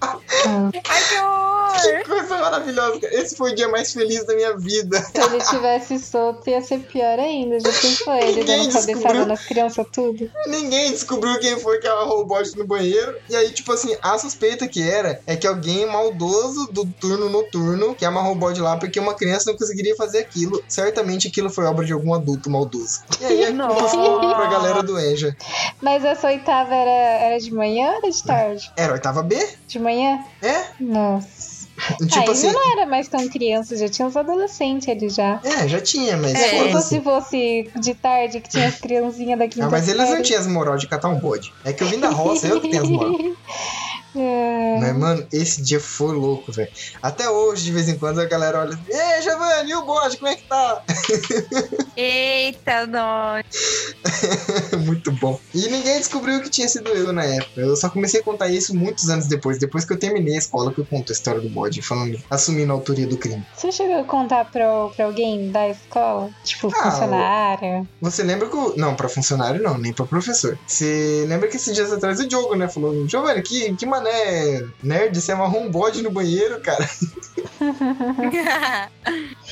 Ai, que horror. Que coisa maravilhosa. Esse foi o dia mais feliz da minha vida. Se ele tivesse solto, ia ser pior ainda. Já pensou ele Ninguém dando cabeçada descobriu. nas crianças tudo? Ninguém descobriu quem foi que amarrou o bode no banheiro. E aí, tipo assim, a suspeita que era é que alguém maldoso do turno noturno que amarrou o bode lá porque uma criança não conseguiria fazer aquilo. Certamente aquilo foi obra de algum adulto maldoso. E aí [LAUGHS] ficou pra galera do Enja. Mas essa oitava era, era de manhã ou era de tarde? Era a oitava B? De manhã? É? Nossa. [LAUGHS] Tipo Aí assim. não era mais tão criança, já tinha os adolescentes ali já. É, já tinha, mas É. Ou foda-se. se fosse de tarde, que tinha as criancinhas da quinta Ah, mas eles não tinham as moral de catar um bode. É que eu vim da roça, eu que tenho as moral. [LAUGHS] É. Mas, mano, esse dia foi louco, velho. Até hoje, de vez em quando, a galera olha. Ei, Giovanni, e o bode, como é que tá? [LAUGHS] Eita, nós. [LAUGHS] Muito bom. E ninguém descobriu que tinha sido eu na época. Eu só comecei a contar isso muitos anos depois. Depois que eu terminei a escola, que eu conto a história do bode, falando, assumindo a autoria do crime. Você chegou a contar pra, pra alguém da escola? Tipo, Ah, funcionária? Você lembra que o. Não, pra funcionário não, nem pra professor. Você lembra que esses dias atrás o Diogo, né? Falou, Giovanni, que, que mané nerd, você amarrou um bode no banheiro, cara. [LAUGHS]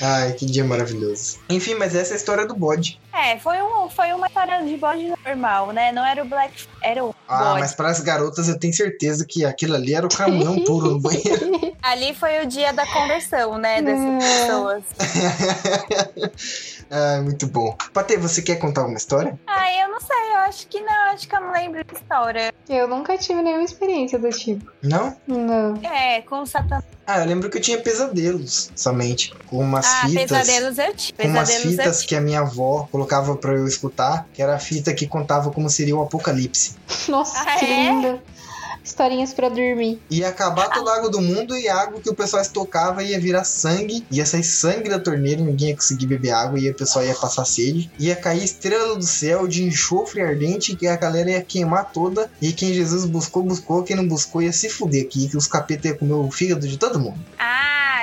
Ai, que dia maravilhoso. Enfim, mas essa é a história do bode. é, foi, um, foi uma história de bode normal, né? Não era o Black. Era o Ah, bode. mas para as garotas eu tenho certeza que aquilo ali era o caminhão puro no banheiro. [LAUGHS] Ali foi o dia da conversão, né? Dessas Hum. pessoas. [LAUGHS] ah, muito bom. Patê, você quer contar uma história? Ah, eu não sei, eu acho que não, acho que eu não lembro da história. Eu nunca tive nenhuma experiência do tipo. Não? Não. É, com o Satanás. Ah, eu lembro que eu tinha pesadelos somente. Com umas Ah, fitas. pesadelos eu tive. Com umas fitas que a minha avó colocava pra eu escutar, que era a fita que contava como seria o apocalipse. Nossa, Ah, que é? lindo. Historinhas pra dormir. Ia acabar toda a água do mundo e a água que o pessoal estocava ia virar sangue. Ia sair sangue da torneira, ninguém ia conseguir beber água e o pessoal ia passar sede. Ia cair estrela do céu de enxofre ardente que a galera ia queimar toda. E quem Jesus buscou, buscou. Quem não buscou ia se fuder aqui, que os capeta ia comer o fígado de todo mundo. Ah,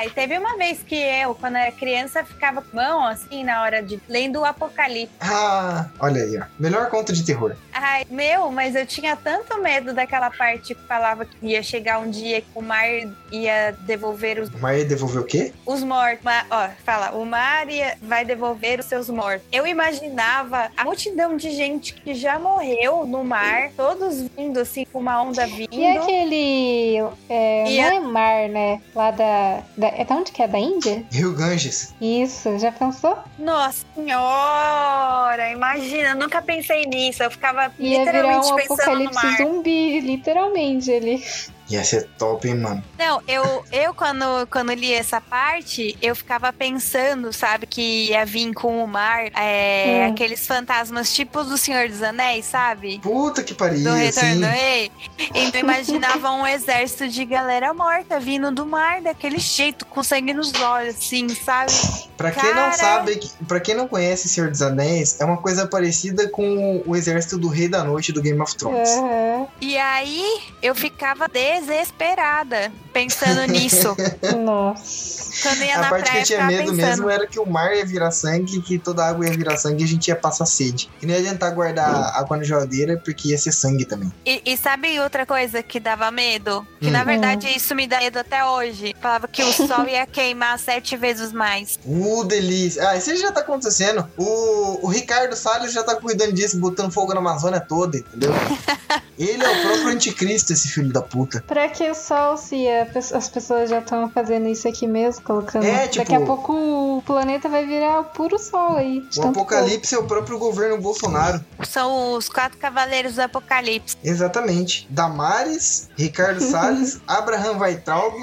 e teve uma vez que eu, quando era criança, ficava com mão assim na hora de lendo o Apocalipse. Ah, olha aí, ó. Melhor conto de terror. Ai, meu, mas eu tinha tanto medo daquela parte que falava que ia chegar um dia que o mar ia devolver os, O mar ia devolver o quê? os mortos. Ma- ó, fala, o mar ia, vai devolver os seus mortos. Eu imaginava a multidão de gente que já morreu no mar, todos vindo assim com uma onda vindo. E aquele. É, E não a- é mar, né? Lá da, da. É da onde que é? Da Índia? Rio Ganges. Isso, já pensou? Nossa senhora, imagina, eu nunca pensei nisso. Eu ficava Ia virar literalmente um pensando no apocalipse mar. zumbi, literalmente ali. Ia ser top, hein, mano. Não, eu, eu quando, quando li essa parte, eu ficava pensando, sabe, que ia vir com o mar é, Hum. aqueles fantasmas tipo do Senhor dos Anéis, sabe? Puta que pariu, Do Retorno do Rei. Então eu imaginava um exército de galera morta vindo do mar daquele jeito, com sangue nos olhos, assim, sabe? Pra quem não Cara. sabe, para quem não conhece Senhor dos Anéis, é uma coisa parecida com o exército do Rei da Noite do Game of Thrones. Aham. E aí eu ficava desesperada pensando [LAUGHS] nisso. Nossa. Quando ia A na parte que praia, eu eu tinha medo pensando. mesmo era que o mar ia virar sangue, que toda a água ia virar sangue e a gente ia passar sede. E não ia adiantar guardar água na geladeira, porque ia ser sangue também. E, e sabe outra coisa que dava medo? Que Hum. na verdade isso me dá medo até hoje. Falava que o [LAUGHS] sol ia queimar sete vezes mais. Uh, delícia. Ah, isso já tá acontecendo. O, o Ricardo Salles já tá cuidando disso, botando fogo na Amazônia toda, entendeu? [LAUGHS] Ele é o próprio anticristo, esse filho da puta. Pra que o sol se a as pessoas já estão fazendo isso aqui mesmo, colocando. É, tipo- Daqui a pouco o planeta vai virar o puro sol aí. O apocalipse é o próprio governo Bolsonaro. São os quatro cavaleiros do apocalipse. Exatamente. Damares, Ricardo [LAUGHS] Salles, Abraham Weitraub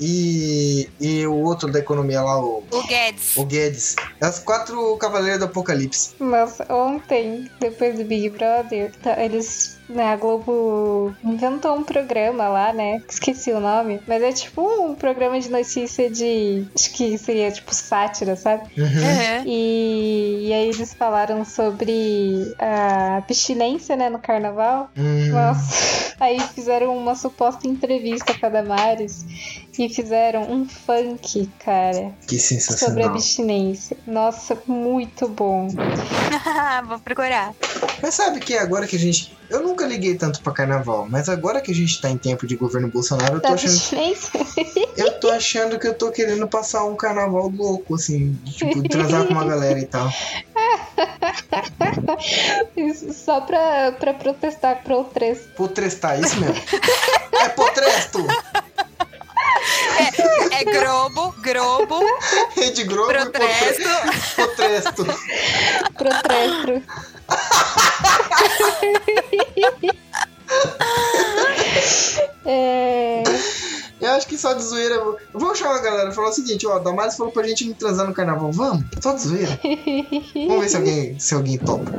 e, e o outro da economia lá, o, O Guedes. o Guedes. Os quatro cavaleiros do apocalipse. Nossa, ontem, depois do Big Brother, tá, eles. Né, a Globo inventou um programa lá, né? Esqueci o nome. Mas é tipo um programa de notícia de. Acho que seria tipo sátira, sabe? Uhum. Uhum. E, e aí eles falaram sobre a abstinência, né, no carnaval. Hum. Nossa. [LAUGHS] Aí fizeram uma suposta entrevista com a Damares e fizeram um funk, cara, Que sobre sensacional. abstinência. Nossa, muito bom. [LAUGHS] Vou procurar. Mas sabe que agora que a gente. Eu nunca liguei tanto pra carnaval, mas agora que a gente tá em tempo de governo Bolsonaro, eu tô achando. Eu tô achando que eu tô querendo passar um carnaval louco, assim. Tipo, transar com uma galera e tal. Isso Só pra, pra protestar pro três. Potrestar, isso mesmo. É potresto! É Globo, Globo, Rede Globo e Protesto. potresto. Protestro. é, Eu acho que só de zoeira. Vamos chamar a galera. Falar o seguinte, ó, Damares falou pra gente não transar no carnaval. Vamos? Só de zoeira. Vamos ver se alguém, se alguém topa.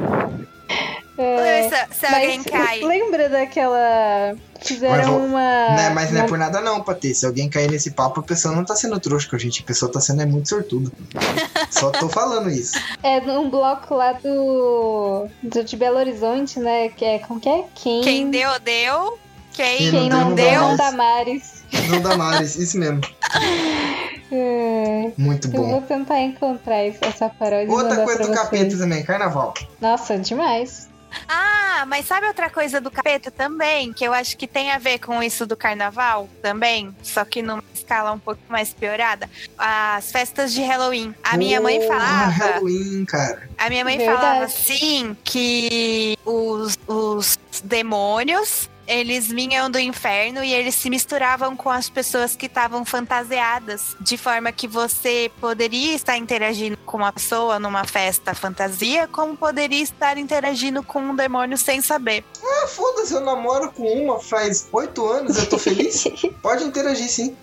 É, se, se alguém cai. lembra daquela. Fizeram uma. Né, mas não é por nada não, Patê. Se alguém cair nesse papo, a pessoa não tá sendo trouxa com a gente. A pessoa tá sendo é muito sortuda. [LAUGHS] Só tô falando isso. É num bloco lá do, do. de Belo Horizonte, né? Que é. Como que é? Quem, Quem deu, deu. Quem, quem não não deu, deu, não dá dá mares. Não Damares, isso mesmo. [LAUGHS] É, Muito eu vou bom. tentar encontrar essa paródia Outra coisa do vocês. capeta também, carnaval. Nossa, demais. Ah, mas sabe outra coisa do capeta também? Que eu acho que tem a ver com isso do carnaval também, só que numa escala um pouco mais piorada. As festas de Halloween. A minha mãe Porra, falava. Halloween, cara. A minha mãe Verdade. falava assim que os, os demônios eles vinham do inferno e eles se misturavam com as pessoas que estavam fantasiadas, de forma que você poderia estar interagindo com uma pessoa numa festa fantasia, como poderia estar interagindo com um demônio sem saber. Ah, foda-se, eu namoro com uma faz oito anos, eu tô feliz. [LAUGHS] Pode interagir sim.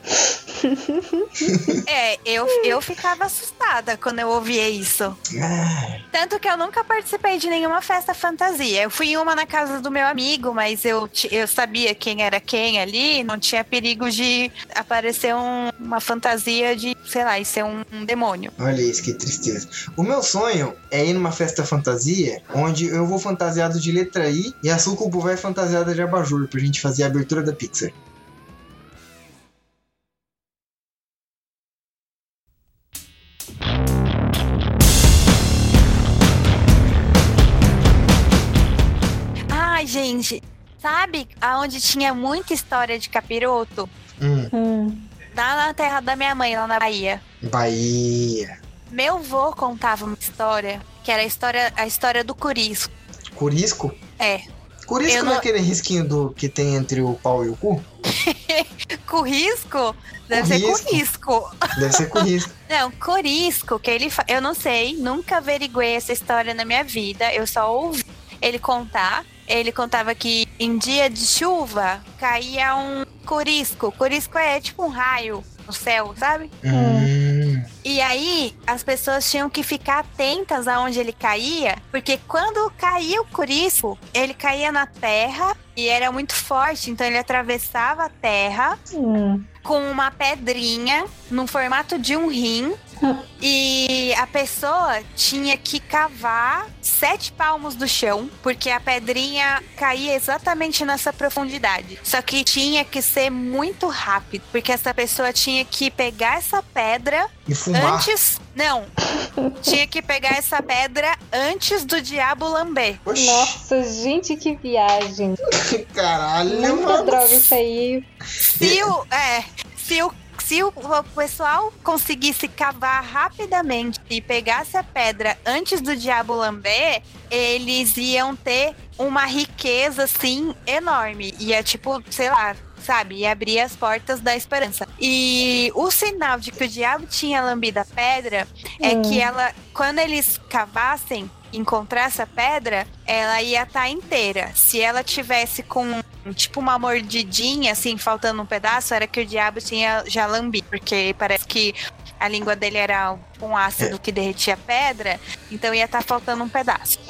É, eu, eu ficava assustada quando eu ouvia isso. Ah, Tanto que eu nunca participei de nenhuma festa fantasia. Eu fui em uma na casa do meu amigo, mas eu, eu sabia quem era quem ali, não tinha perigo de aparecer um- uma fantasia de, sei lá, e ser um, um demônio. olha isso, que tristeza. O meu sonho é ir numa festa fantasia, onde eu vou fantasiado de letra I e a Sucubo vai fantasiada de abajur, pra gente fazer a abertura da Pixar. Aonde tinha muita história de capiroto? Hum, Hum. Lá na terra da minha mãe, lá na Bahia. Bahia. Meu vô contava uma história, que era a história, a história do Curisco. Curisco? É. Curisco Eu não é aquele risquinho do, que tem entre o pau e o cu? [LAUGHS] Currisco? Deve ser Currisco. Currisco. Deve ser curisco. [LAUGHS] Não, Corisco, que ele. fa- Eu não sei, nunca averiguei essa história na minha vida. Eu só ouvi ele contar. Ele contava que em dia de chuva caía um corisco. Corisco é tipo um raio no céu, sabe? Hum. E aí as pessoas tinham que ficar atentas aonde ele caía, porque quando caía o corisco, ele caía na terra e era muito forte, então ele atravessava a terra Hum. com uma pedrinha no formato de um rim. [LAUGHS] E a pessoa tinha que cavar sete palmos do chão, porque a pedrinha caía exatamente nessa profundidade. Só que tinha que ser muito rápido, porque essa pessoa tinha que pegar essa pedra E fumar. antes. Não. tinha que pegar essa pedra antes do diabo lamber. Oxi, Nossa, gente, que viagem. [LAUGHS] caralho, Muita mano. droga isso aí. Se o, é, se o, se o, pessoal conseguisse cavar rapidamente e pegasse a pedra antes do diabo lamber, eles iam ter uma riqueza assim enorme. Ia tipo, sei lá, sabe, ia abrir as portas da esperança. E o sinal de que o diabo tinha lambido a pedra é Hum. que ela, quando eles cavassem, encontrasse a pedra, ela ia estar inteira. Se ela tivesse com tipo uma mordidinha, assim, faltando um pedaço, era que o diabo tinha já lambido, porque parece que a língua dele era um ácido que derretia a pedra, então ia estar faltando um pedaço.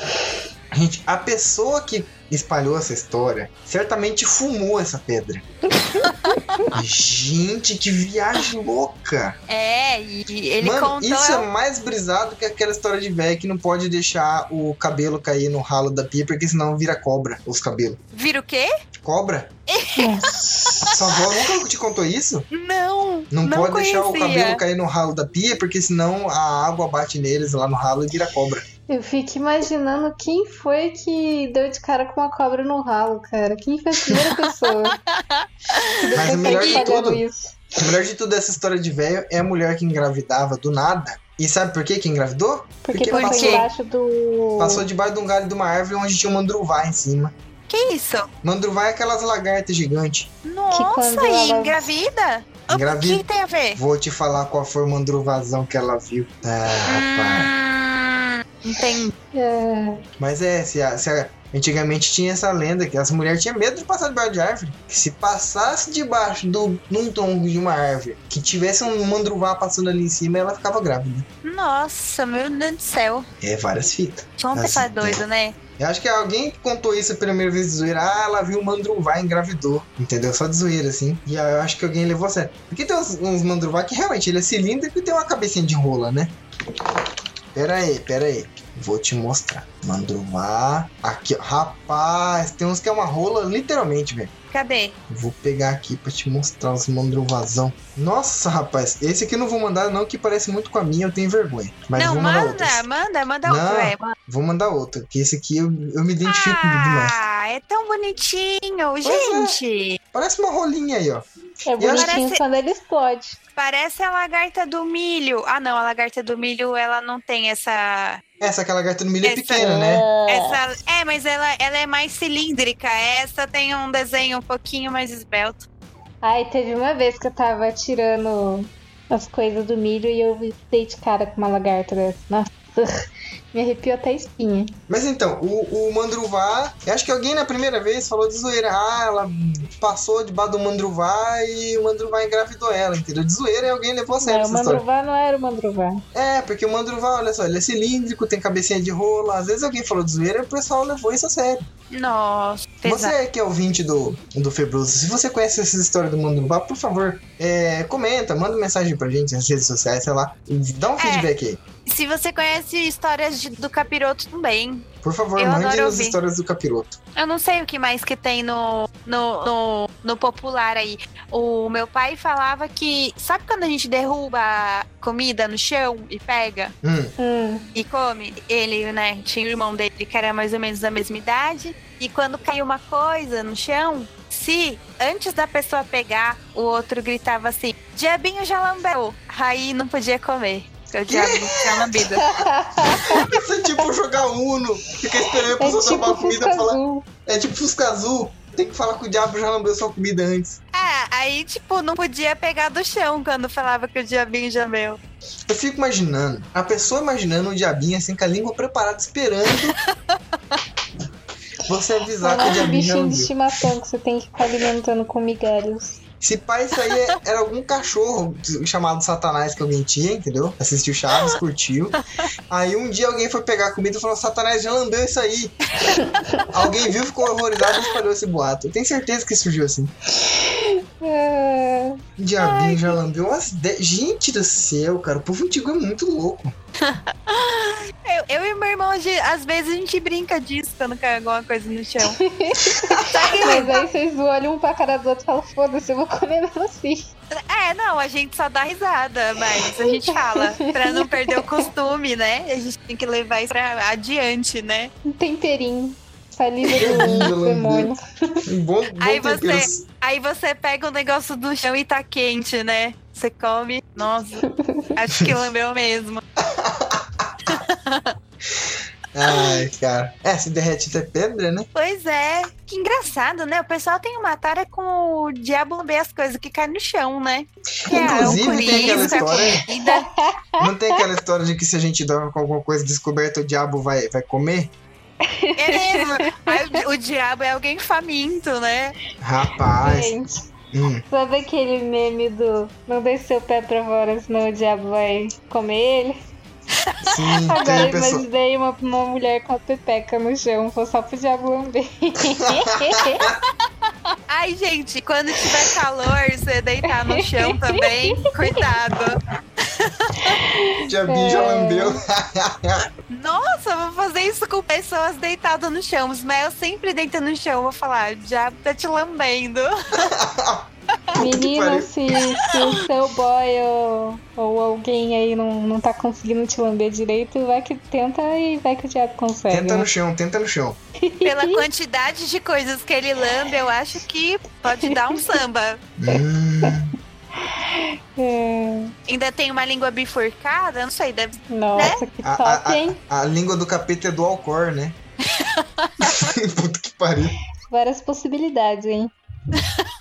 Gente, a pessoa que espalhou essa história certamente fumou essa pedra. [LAUGHS] Gente, que viagem louca! É, e ele Mano, contou. isso é mais brisado que aquela história de velho que não pode deixar o cabelo cair no ralo da pia, porque senão vira cobra os cabelos. Vira o quê? Cobra? [LAUGHS] Sua avó nunca te contou isso? Não! Não, pode deixar o conhecia. cabelo cair no ralo da pia, porque senão a água bate neles lá no ralo e vira cobra. Eu fico imaginando quem foi que deu de cara com uma cobra no ralo, cara. Quem foi a primeira pessoa? [LAUGHS] Mas o melhor de tudo- isso. O melhor de tudo dessa história de velho é a mulher que engravidava do nada. E sabe por que que engravidou? Porque, Porque passou embaixo do. Passou debaixo de um galho de uma árvore onde tinha um mandruvá em cima. Que isso? Mandruvá é aquelas lagartas gigantes. Nossa, e ela- engravida? O Engravida. que tem a ver? Vou te falar qual foi o mandruvazão que ela viu. Ah, rapaz. Entendi. É, Mas é, se a- se a- antigamente tinha essa lenda que as mulheres tinham medo de passar debaixo de árvore. Que se passasse debaixo do, num tronco de uma árvore, que tivesse um mandruvá passando ali em cima, ela ficava grávida. Nossa, meu Deus do céu. É, várias fitas. Só uma Nossa, pessoa doida, né? Eu acho que alguém contou isso a primeira vez de zoeira. Ah, ela viu o mandruvá e engravidou. Entendeu? Só de zoeira, assim. E aí eu acho que alguém levou a sério. Porque tem uns, uns mandruvá que realmente ele é cilíndrico e tem uma cabecinha de rola, né? Pera aí, pera aí. Vou te mostrar. Mandruvá. Aqui, ó. Rapaz, tem uns que é uma rola, literalmente, velho. Cadê? Vou pegar aqui pra te mostrar os mandruvazão. Nossa, rapaz. Esse aqui eu não vou mandar, não, que parece muito com a minha. Eu tenho vergonha. Mas não, vou mandar manda, manda, manda Não. outro, é. manda. Vou mandar outro. Que esse aqui eu, eu me identifico demais. Ah, é tão bonitinho, é. gente. Parece uma rolinha aí, ó. é bonitinho Parece- quando ele explode. Parece a lagarta do milho. Ah, não, a lagarta do milho, ela não tem essa. Essa aquela gata no milho é Essa- pequena, né? É. essa é, mas ela, ela é mais cilíndrica. Essa tem um desenho um pouquinho mais esbelto. Ai, teve uma vez que eu tava tirando as coisas do milho e eu dei de cara com uma lagarta dessa. Nossa, me arrepiou até a espinha. Mas então, o, o mandruvá. Eu acho que alguém na primeira vez falou de zoeira. Ah, ela passou debaixo do mandruvá e o mandruvá engravidou ela, entendeu? De zoeira e alguém levou a sério Não, o essa história. mandruvá não era o mandruvá. É, porque o mandruvá, olha só, ele é cilíndrico, tem cabecinha de rola. Às vezes alguém falou de zoeira e o pessoal levou isso a sério. Nossa, pesado. Você que é ouvinte do, do Febroso, se você conhece essa história do Mandruvá, por favor, é, comenta, manda mensagem pra gente nas redes sociais, sei lá. Dá um É. feedback aí. Se você conhece histórias de- do capiroto também. Por favor, Eu mande as ouvir. histórias do capiroto. Eu não sei o que mais que tem no, no, no, no popular aí. O meu pai falava que. Sabe quando a gente derruba comida no chão e pega Hum, Hum, e come? Ele, né, tinha o irmão dele que era mais ou menos da mesma idade. E quando caiu uma coisa no chão, se antes da pessoa pegar, o outro gritava assim: Diabinho já lambeu. Aí não podia comer. Porque o diabo tinha lambido. Isso é tipo jogar Uno. Fica esperando a é pessoa tomar tipo comida Fusca e falar. Azul. É tipo Fusca Azul. Tem que falar que o diabo já lambeu sua comida antes. É, aí, tipo, não podia pegar do chão quando falava que o diabinho já lambeu. Eu fico imaginando, a pessoa imaginando o diabinho assim com a língua preparada, esperando [LAUGHS] você avisar que o diabinho já bichinho de lambeu. estimação que você tem que ficar alimentando com migalhos. Se pai, isso aí é- era algum cachorro chamado Satanás que alguém tinha, entendeu? Assistiu Chaves, curtiu. Aí um dia alguém foi pegar a comida e falou: Satanás já lambeu isso aí. alguém viu, ficou horrorizado e espalhou esse boato. Eu tenho certeza que surgiu assim. É, diabinho já lambeu umas 10. Gente do céu, cara. O povo antigo é muito louco. [LAUGHS] Eu, eu e meu irmão, às vezes a gente brinca disso quando cai alguma coisa no chão. [LAUGHS] Mas aí vocês olham um pra cara do outro e falam, foda-se, eu vou comer mesmo assim. É, não, a gente só dá risada, mas a gente fala, pra não perder o costume, né? A gente tem que levar isso pra adiante, né? Um temperinho. Saliva [LAUGHS] do demônio. Um bom, bom Aí tempero. você- Aí você pega o negócio do chão e tá quente, né? Você come, nossa, acho que lambeu mesmo. Ai, cara. É, se derrete até pedra, né? Pois é, que engraçado, né? O pessoal tem uma tara com o diabo lamber as coisas que caem no chão, né? Que é Inclusive, o tem aquela história-. [LAUGHS] Não tem aquela história de que se a gente dorme com alguma coisa descoberta, o diabo vai, vai comer? É mesmo. O, o diabo é alguém faminto, né? Rapaz. Gente, Hum, sabe aquele meme do não deixe seu pé pra fora, senão o diabo vai comer ele? Sim, [LAUGHS] tem Agora a pessoa. imaginei uma, uma mulher com a pepeca no chão, foi só pro diabo lamber. [LAUGHS] Ai, gente, quando tiver calor, você deitar no chão também, cuidado. O diabinho já É. lambeu. [LAUGHS] Nossa, vou fazer isso com pessoas deitadas no chão. Mas eu sempre deito no chão, vou falar, o diabo tá te lambendo. Menina, pariu. se, se o seu boy ou, ou alguém aí não, não tá conseguindo te lamber direito, vai que tenta e vai que o diabo consegue. Tenta né? no chão, tenta no chão. Pela quantidade de coisas que ele lambe, eu acho que pode dar um samba. [LAUGHS] É, Ainda tem uma língua bifurcada, não sei, deve. Nossa, que A- top, a- hein? a língua do capeta é do Alcor, né? [LAUGHS] [LAUGHS] Puta que pariu. Várias possibilidades, hein?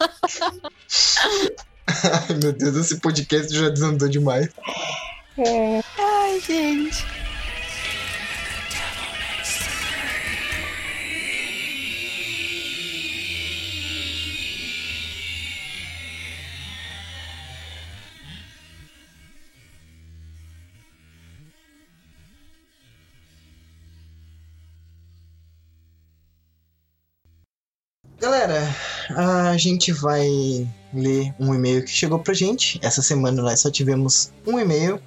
[LAUGHS] Ai, meu Deus, esse podcast já desandou demais. É, Ai, gente. A gente vai ler um e-mail que chegou pra gente. Essa semana nós só tivemos um e-mail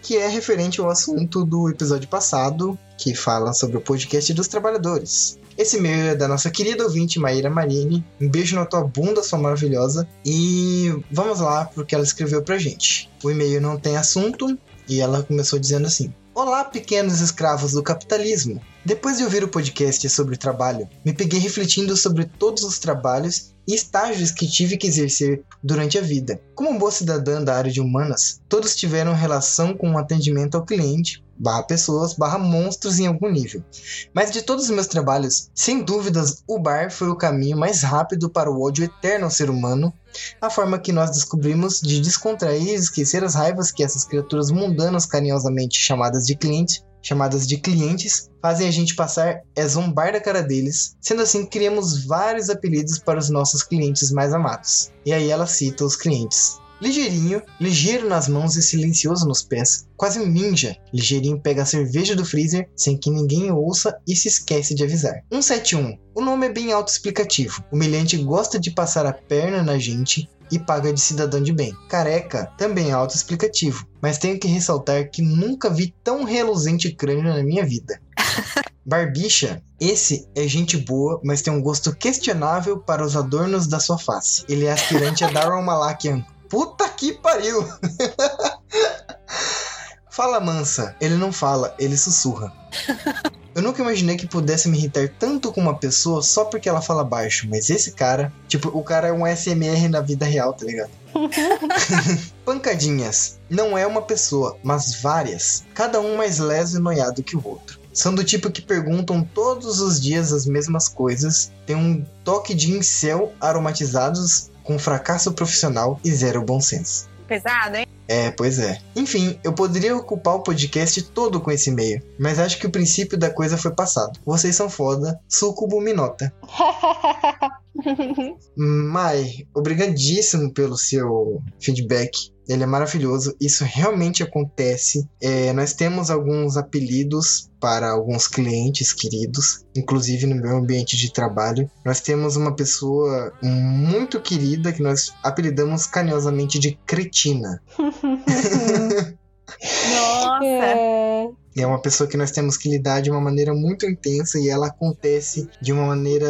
que é referente ao assunto do episódio passado, que fala sobre o podcast dos trabalhadores. Esse e-mail é da nossa querida ouvinte Maíra Marini. Um beijo na tua bunda, sua maravilhosa. E vamos lá pro que ela escreveu pra gente. O e-mail não tem assunto e ela começou dizendo assim: Olá, pequenos escravos do capitalismo. Depois de ouvir o podcast sobre trabalho, me peguei refletindo sobre todos os trabalhos e estágios que tive que exercer durante a vida. Como boa cidadã da área de humanas, todos tiveram relação com o atendimento ao cliente, barra pessoas, barra monstros em algum nível. Mas de todos os meus trabalhos, sem dúvidas, o bar foi o caminho mais rápido para o ódio eterno ao ser humano, a forma que nós descobrimos de descontrair e esquecer as raivas que essas criaturas mundanas carinhosamente chamadas de cliente chamadas de clientes, fazem a gente passar é zombar da cara deles. Sendo assim, criamos vários apelidos para os nossos clientes mais amados. E aí ela cita os clientes. Ligeirinho, ligeiro nas mãos e silencioso nos pés, quase um ninja. Ligeirinho pega a cerveja do freezer sem que ninguém ouça e se esquece de avisar. 171. O nome é bem autoexplicativo. Humilhante gosta de passar a perna na gente e paga de cidadão de bem. Careca também é autoexplicativo, mas tenho que ressaltar que nunca vi tão reluzente crânio na minha vida. [LAUGHS] Barbicha, esse é gente boa, mas tem um gosto questionável para os adornos da sua face. Ele é aspirante a [LAUGHS] Darwin Malakian. Puta que pariu! [LAUGHS] fala mansa, ele não fala, ele sussurra. Eu nunca imaginei que pudesse me irritar tanto com uma pessoa só porque ela fala baixo, mas esse cara, tipo, o cara é um SMR na vida real, tá ligado? [LAUGHS] [LAUGHS] Pancadinhas. Não é uma pessoa, mas várias. Cada um mais leso e noiado que o outro. São do tipo que perguntam todos os dias as mesmas coisas, tem um toque de incel aromatizados com fracasso profissional e zero bom senso. Pesado, hein? É, pois é. Enfim, eu poderia ocupar o podcast todo com esse e-mail, mas acho que o princípio da coisa foi passado. Vocês são foda, sucubo minota. [LAUGHS] Mai, obrigadíssimo pelo seu feedback. Ele é maravilhoso. Isso realmente acontece. É, nós temos alguns apelidos para alguns clientes queridos, inclusive no meu ambiente de trabalho. Nós temos uma pessoa muito querida que nós apelidamos carinhosamente de cretina. [LAUGHS] [LAUGHS] Nossa! É. É uma pessoa que nós temos que lidar de uma maneira muito intensa e ela acontece de uma maneira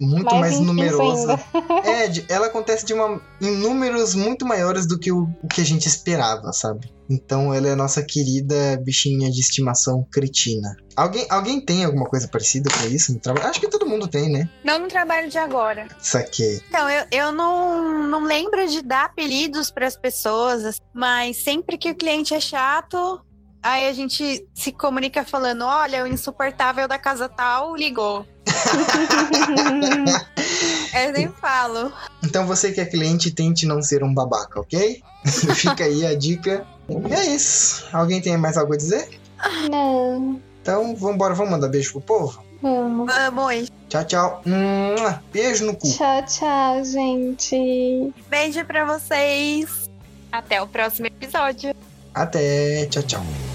muito Mais mais, numerosa. [LAUGHS] É, de- ela acontece de uma, em números muito maiores do que o, o que a gente esperava, sabe? Então ela é a nossa querida bichinha de estimação cretina. Alguém, alguém tem alguma coisa parecida com isso no trabalho? Acho que todo mundo tem, né? Não no trabalho de agora. Saquei. Então, eu, eu não, não lembro de dar apelidos para as pessoas, mas sempre que o cliente é chato, aí a gente se comunica falando: olha, o insuportável da casa tal ligou. [LAUGHS] Eu nem falo. Então você que é cliente, tente não ser um babaca, ok? [LAUGHS] Fica aí a dica. E é isso. Alguém tem mais algo a dizer? Não, Então vambora, vamos mandar beijo pro povo? vamos. Vamos. Tchau, tchau. Beijo no cu. Tchau, tchau, gente. Beijo para vocês. Até o próximo episódio. Até. Tchau, tchau.